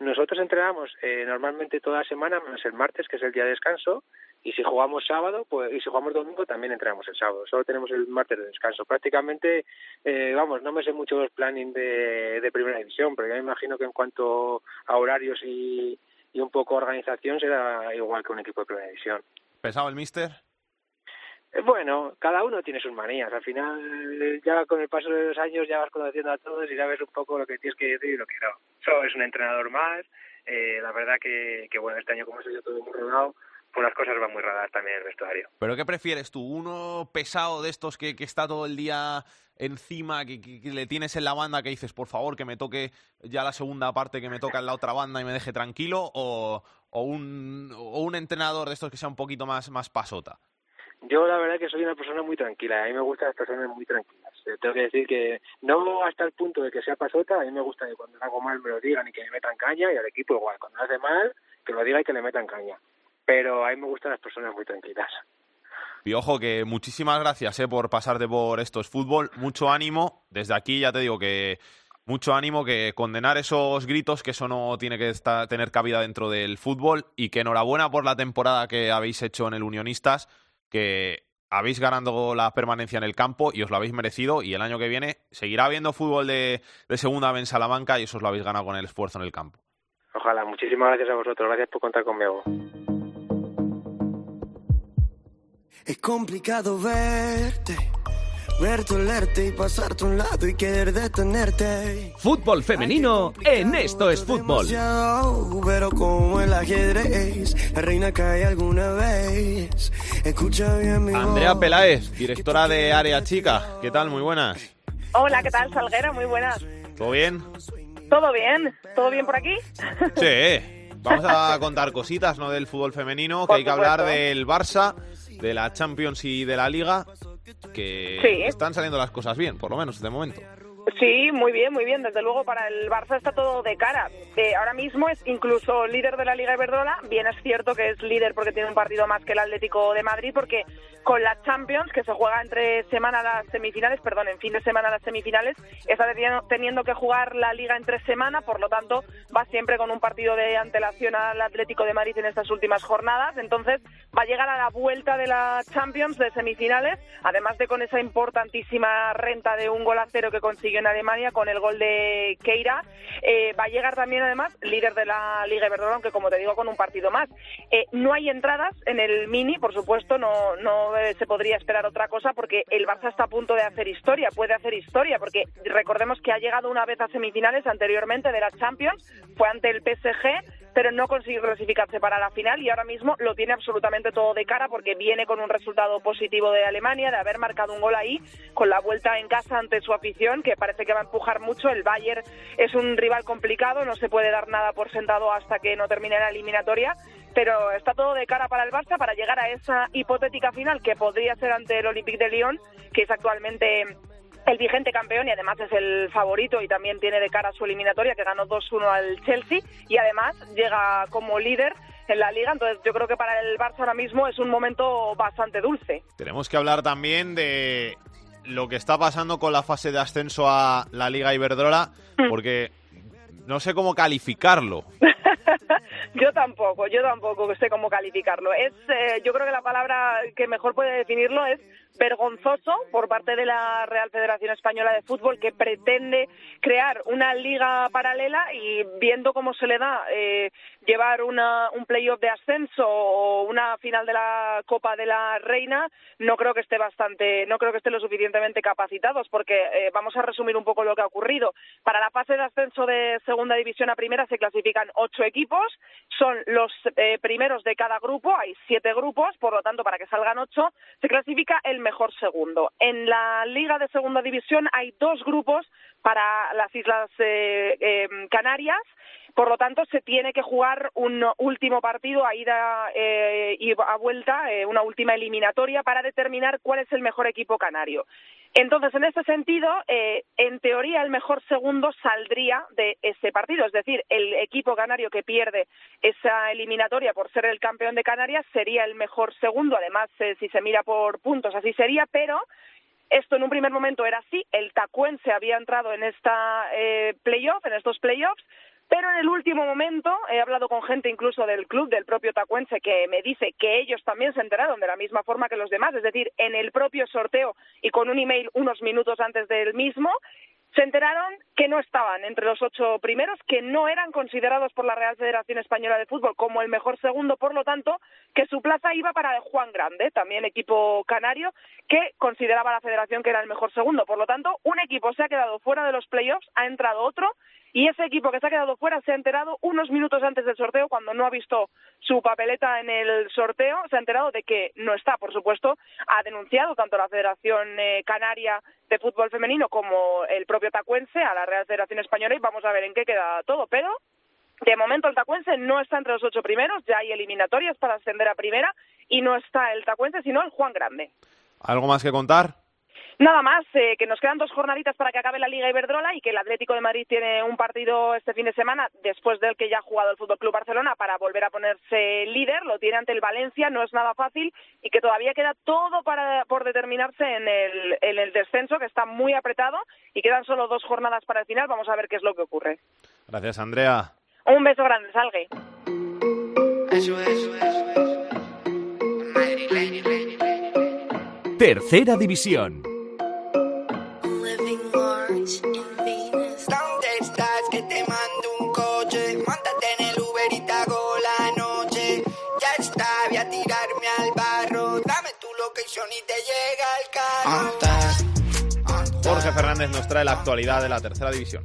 Nosotros entrenamos eh, normalmente toda la semana, menos el martes, que es el día de descanso, y si jugamos sábado, pues y si jugamos domingo, también entrenamos el sábado. Solo tenemos el martes de descanso. Prácticamente, eh, vamos, no me sé mucho los planning de, de primera división, pero yo me imagino que en cuanto a horarios y, y un poco organización será igual que un equipo de primera división. ¿Pesado el mister? Eh, Bueno, cada uno tiene sus manías. Al final, eh, ya con el paso de los años, ya vas conociendo a todos y sabes un poco lo que tienes que decir y lo que no. Solo es un entrenador más. Eh, la verdad que, que, bueno, este año como ha sido todo muy rodado, pues las cosas van muy rodadas también en el vestuario. ¿Pero qué prefieres tú? ¿Uno pesado de estos que, que está todo el día encima, que, que- que le tienes en la banda, que dices, por favor, que me toque ya la segunda parte, que me toca en la otra banda y me deje tranquilo? ¿O, o un, o un entrenador de estos que sea un poquito más, más pasota? Yo la verdad que soy una persona muy tranquila, a mí me gustan las personas muy tranquilas. Eh, tengo que decir que no hasta el punto de que sea pasota, a mí me gusta que cuando hago mal me lo digan y que me metan caña y al equipo igual, cuando lo hace mal, que lo diga y que le metan caña. Pero a mí me gustan las personas muy tranquilas. Y ojo, que muchísimas gracias eh, por pasarte por estos fútbol. Mucho ánimo. Desde aquí ya te digo que mucho ánimo, que condenar esos gritos, que eso no tiene que estar- tener cabida dentro del fútbol. Y que enhorabuena por la temporada que habéis hecho en el Unionistas, que habéis ganado la permanencia en el campo y os lo habéis merecido. Y el año que viene seguirá habiendo fútbol de, de segunda vez en Salamanca y eso os lo habéis ganado con el esfuerzo en el campo. Ojalá, muchísimas gracias a vosotros, gracias por contar conmigo. Es complicado verte, verte, olerte y pasarte a un lado y querer detenerte. Fútbol femenino en Esto es Fútbol. Demasiado, Pero como el ajedrez, la reina cae alguna vez. Escucha bien mi Andrea. Peláez, directora de Área Chica. ¿Qué tal? Muy buenas. Hola, ¿qué tal, Salguero? Muy buenas. ¿Todo bien? ¿Todo bien? ¿Todo bien por aquí? Sí, vamos a contar cositas ¿no? del fútbol femenino, que Por hay que hablar del Barça, de la Champions y de la Liga, que Sí. están saliendo las cosas bien, por lo menos de momento. Sí, muy bien, muy bien. Desde luego para el Barça está todo de cara. Eh, ahora mismo es incluso líder de la Liga Iberdrola. Bien es cierto que es líder porque tiene un partido más que el Atlético de Madrid, porque con la Champions, que se juega entre semana las semifinales, perdón, en fin de semana las semifinales, está teniendo- teniendo que jugar la Liga entre semana, por lo tanto va siempre con un partido de antelación al Atlético de Madrid en estas últimas jornadas. Entonces va a llegar a la vuelta de la Champions de semifinales, además de con esa importantísima renta de un gol a cero que consiguió en Alemania con el gol de Keira. Eh, va a llegar también, además, líder de la Liga Iberdrola, aunque como te digo, con un partido más. Eh, no hay entradas en el Mini, por supuesto, no, no eh, se podría esperar otra cosa porque el Barça está a punto de hacer historia, puede hacer historia, porque recordemos que ha llegado una vez a semifinales anteriormente de la Champions, fue ante el PSG, pero no consiguió clasificarse para la final y ahora mismo lo tiene absolutamente todo de cara porque viene con un resultado positivo de Alemania, de haber marcado un gol ahí, con la vuelta en casa ante su afición, que parece que va a empujar mucho. El Bayern es un rival complicado, no se puede dar nada por sentado hasta que no termine la eliminatoria, pero está todo de cara para el Barça para llegar a esa hipotética final que podría ser ante el Olympique de Lyon, que es actualmente el vigente campeón y además es el favorito y también tiene de cara su eliminatoria que ganó 2-1 al Chelsea y además llega como líder en la liga, entonces yo creo que para el Barça ahora mismo es un momento bastante dulce. Tenemos que hablar también de lo que está pasando con la fase de ascenso a la Liga Iberdrola, porque no sé cómo calificarlo. Yo tampoco, yo tampoco sé cómo calificarlo. Es, eh, yo creo que la palabra que mejor puede definirlo es vergonzoso por parte de la Real Federación Española de Fútbol que pretende crear una liga paralela y viendo cómo se le da eh, llevar una, un playoff de ascenso o una final de la Copa de la Reina, no creo que esté bastante, no creo que esté lo suficientemente capacitados porque eh, vamos a resumir un poco lo que ha ocurrido. Para la fase de ascenso de segunda división a primera se clasifican ocho equipos, son los eh, primeros de cada grupo, hay siete grupos, por lo tanto para que salgan ocho se clasifica el mejor segundo. En la Liga de Segunda División hay dos grupos para las Islas eh, eh, Canarias. Por lo tanto, se tiene que jugar un último partido a ida eh, y a vuelta, eh, una última eliminatoria para determinar cuál es el mejor equipo canario. Entonces, en ese sentido, eh, en teoría, el mejor segundo saldría de ese partido. Es decir, el equipo canario que pierde esa eliminatoria por ser el campeón de Canarias sería el mejor segundo. Además, eh, si se mira por puntos, así sería, pero esto en un primer momento era así. El Tacuense había entrado en esta eh, playoff, en estos playoffs, pero en el último momento he hablado con gente incluso del club, del propio Tacuense, que me dice que ellos también se enteraron de la misma forma que los demás, es decir, en el propio sorteo y con un email unos minutos antes del mismo, se enteraron que no estaban entre los ocho primeros, que no eran considerados por la Real Federación Española de Fútbol como el mejor segundo, por lo tanto, que su plaza iba para Juan Grande, también equipo canario, que consideraba la Federación que era el mejor segundo. Por lo tanto, un equipo se ha quedado fuera de los playoffs, ha entrado otro, y ese equipo que se ha quedado fuera se ha enterado unos minutos antes del sorteo, cuando no ha visto su papeleta en el sorteo, se ha enterado de que no está, por supuesto, ha denunciado tanto la Federación eh, Canaria de Fútbol Femenino como el propio Tacuense a la Real Federación Española y vamos a ver en qué queda todo, pero de momento el Tacuense no está entre los ocho primeros, ya hay eliminatorias para ascender a primera y no está el Tacuense sino el Juan Grande. ¿Algo más que contar? Nada más, eh, que nos quedan dos jornaditas para que acabe la Liga Iberdrola y que el Atlético de Madrid tiene un partido este fin de semana después del que ya ha jugado el Fútbol Club Barcelona para volver a ponerse líder. Lo tiene ante el Valencia, no es nada fácil y que todavía queda todo para, por determinarse en el, en el descenso, que está muy apretado y quedan solo dos jornadas para el final. Vamos a ver qué es lo que ocurre. Gracias, Andrea. Un beso grande, Salgue. Tercera división. Fernández nos trae la actualidad de la tercera división.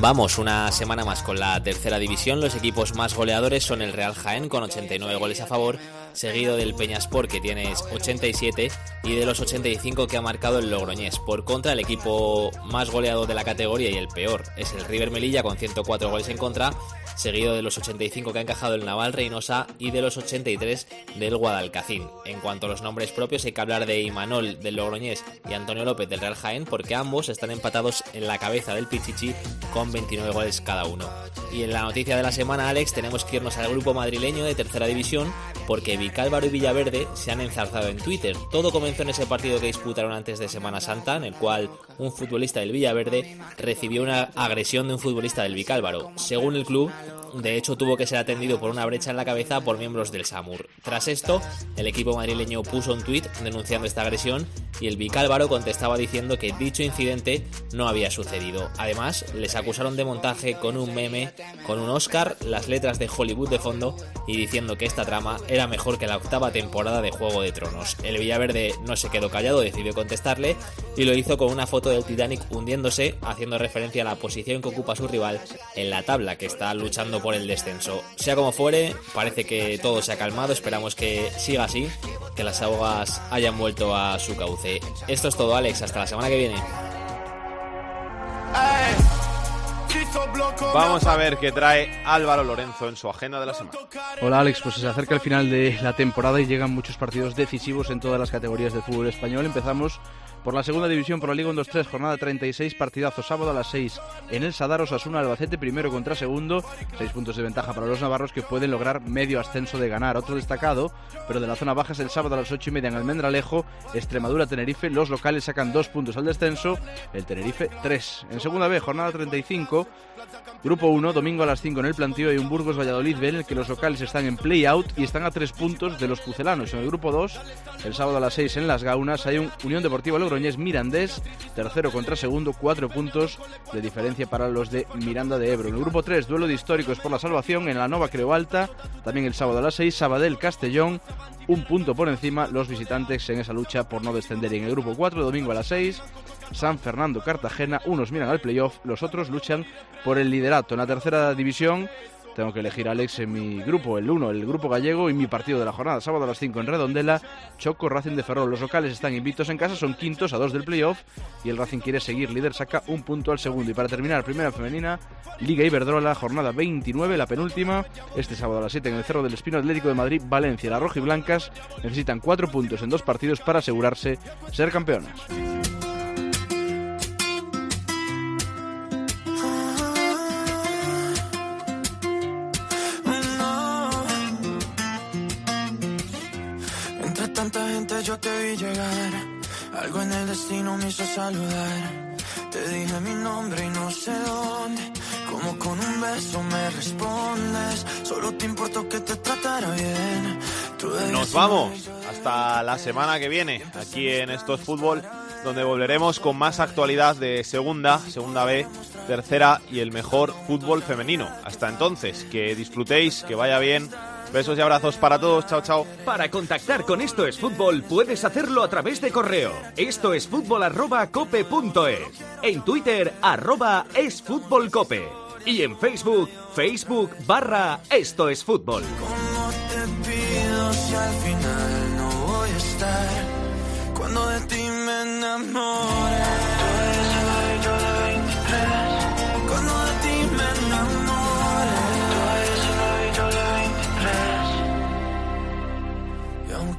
Vamos, una semana más con la tercera división. Los equipos más goleadores son el Real Jaén con 89 goles a favor seguido del Peñaspor que tiene 87 y de los 85 que ha marcado el Logroñés. Por contra, el equipo más goleado de la categoría y el peor es el River Melilla con 104 goles en contra, seguido de los 85 que ha encajado el Naval Reynosa y de los 83 del Guadalcacín. En cuanto a los nombres propios, hay que hablar de Imanol del Logroñés y Antonio López del Real Jaén porque ambos están empatados en la cabeza del Pichichi con 29 goles cada uno. Y en la noticia de la semana, Alex, tenemos que irnos al grupo madrileño de tercera división porque Vicálvaro y Villaverde se han enzarzado en Twitter. Todo comenzó en ese partido que disputaron antes de Semana Santa, en el cual un futbolista del Villaverde recibió una agresión de un futbolista del Vicálvaro. Según el club, de hecho tuvo que ser atendido por una brecha en la cabeza por miembros del SAMUR. Tras esto, el equipo madrileño puso un tuit denunciando esta agresión y el Vicálvaro contestaba diciendo que dicho incidente no había sucedido. Además, les acusaron de montaje con un meme, con un Oscar, las letras de Hollywood de fondo y diciendo que esta trama era mejor que la octava temporada de Juego de Tronos. El Villaverde no se quedó callado, decidió contestarle y lo hizo con una foto del Titanic hundiéndose, haciendo referencia a la posición que ocupa su rival en la tabla que está luchando por el descenso. Sea como fuere, parece que todo se ha calmado, esperamos que siga así, que las aguas hayan vuelto a su cauce. Esto es todo, Alex, hasta la semana que viene. Vamos a ver qué trae Álvaro Lorenzo en su agenda de la semana. Hola Alex, pues se acerca el final de la temporada y llegan muchos partidos decisivos en todas las categorías del fútbol español. Empezamos por la segunda división, por la Liga 1-2-3, jornada 36, partidazo sábado a las 6 en el Sadar Osasuna Albacete, primero contra segundo, 6 puntos de ventaja para los navarros que pueden lograr medio ascenso de ganar. Otro destacado, pero de la zona baja es el sábado a las 8 y media en Almendralejo, Extremadura Tenerife, los locales sacan 2 puntos al descenso, el Tenerife 3. En segunda B, jornada 35, Grupo 1, domingo a las 5 en el plantío hay un Burgos Valladolid B el que los locales están en play-out y están a 3 puntos de los pucelanos. En el grupo 2, el sábado a las 6 en Las Gaunas hay un Unión Deportiva Logroñés Mirandés, tercero contra segundo, 4 puntos de diferencia para los de Miranda de Ebro. En el grupo 3, duelo de históricos por la salvación en la Nova Creo Alta, también el sábado a las 6, Sabadell Castellón, un punto por encima los visitantes en esa lucha por no descender. Y en el grupo 4, domingo a las 6, San Fernando Cartagena, unos miran al playoff, los otros luchan por el liderato. En la tercera división tengo que elegir a Alex en mi grupo, el 1, el grupo gallego y mi partido de la jornada. Sábado a las 5 en Redondela, Choco Racing de Ferrol. Los locales están invictos en casa, son quintos a dos del playoff y el Racing quiere seguir líder, saca un punto al segundo. Y para terminar, primera femenina, Liga Iberdrola, jornada 29, la penúltima. Este sábado a las 7 en el Cerro del Espino Atlético de Madrid, Valencia. Las rojiblancas necesitan cuatro puntos en dos partidos para asegurarse ser campeonas. Yo te vi llegar. Algo en el destino me hizo saludar. Te dije mi nombre y no sé dónde. Como con un beso me respondes. Solo te importó que te tratara bien. Tú debes Nos vamos hasta la semana que viene aquí en Esto es Fútbol, donde volveremos con más actualidad de segunda, segunda B, tercera y el mejor fútbol femenino. Hasta entonces, que disfrutéis, que vaya bien. Besos y abrazos para todos. Chao, chao. Para contactar con Esto es Fútbol puedes hacerlo a través de correo. Esto es fútbol arroba cope punto es. En Twitter arroba es fútbol cope. Y en Facebook, Facebook barra Esto es Fútbol. ¿Cómo te pido si al final no voy a estar? Cuando de ti me enamore.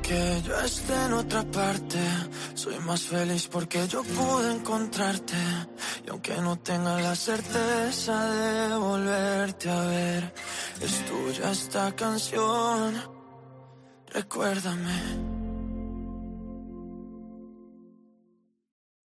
Aunque yo esté en otra parte, soy más feliz porque yo pude encontrarte. Y aunque no tenga la certeza de volverte a ver, es tuya esta canción. Recuérdame.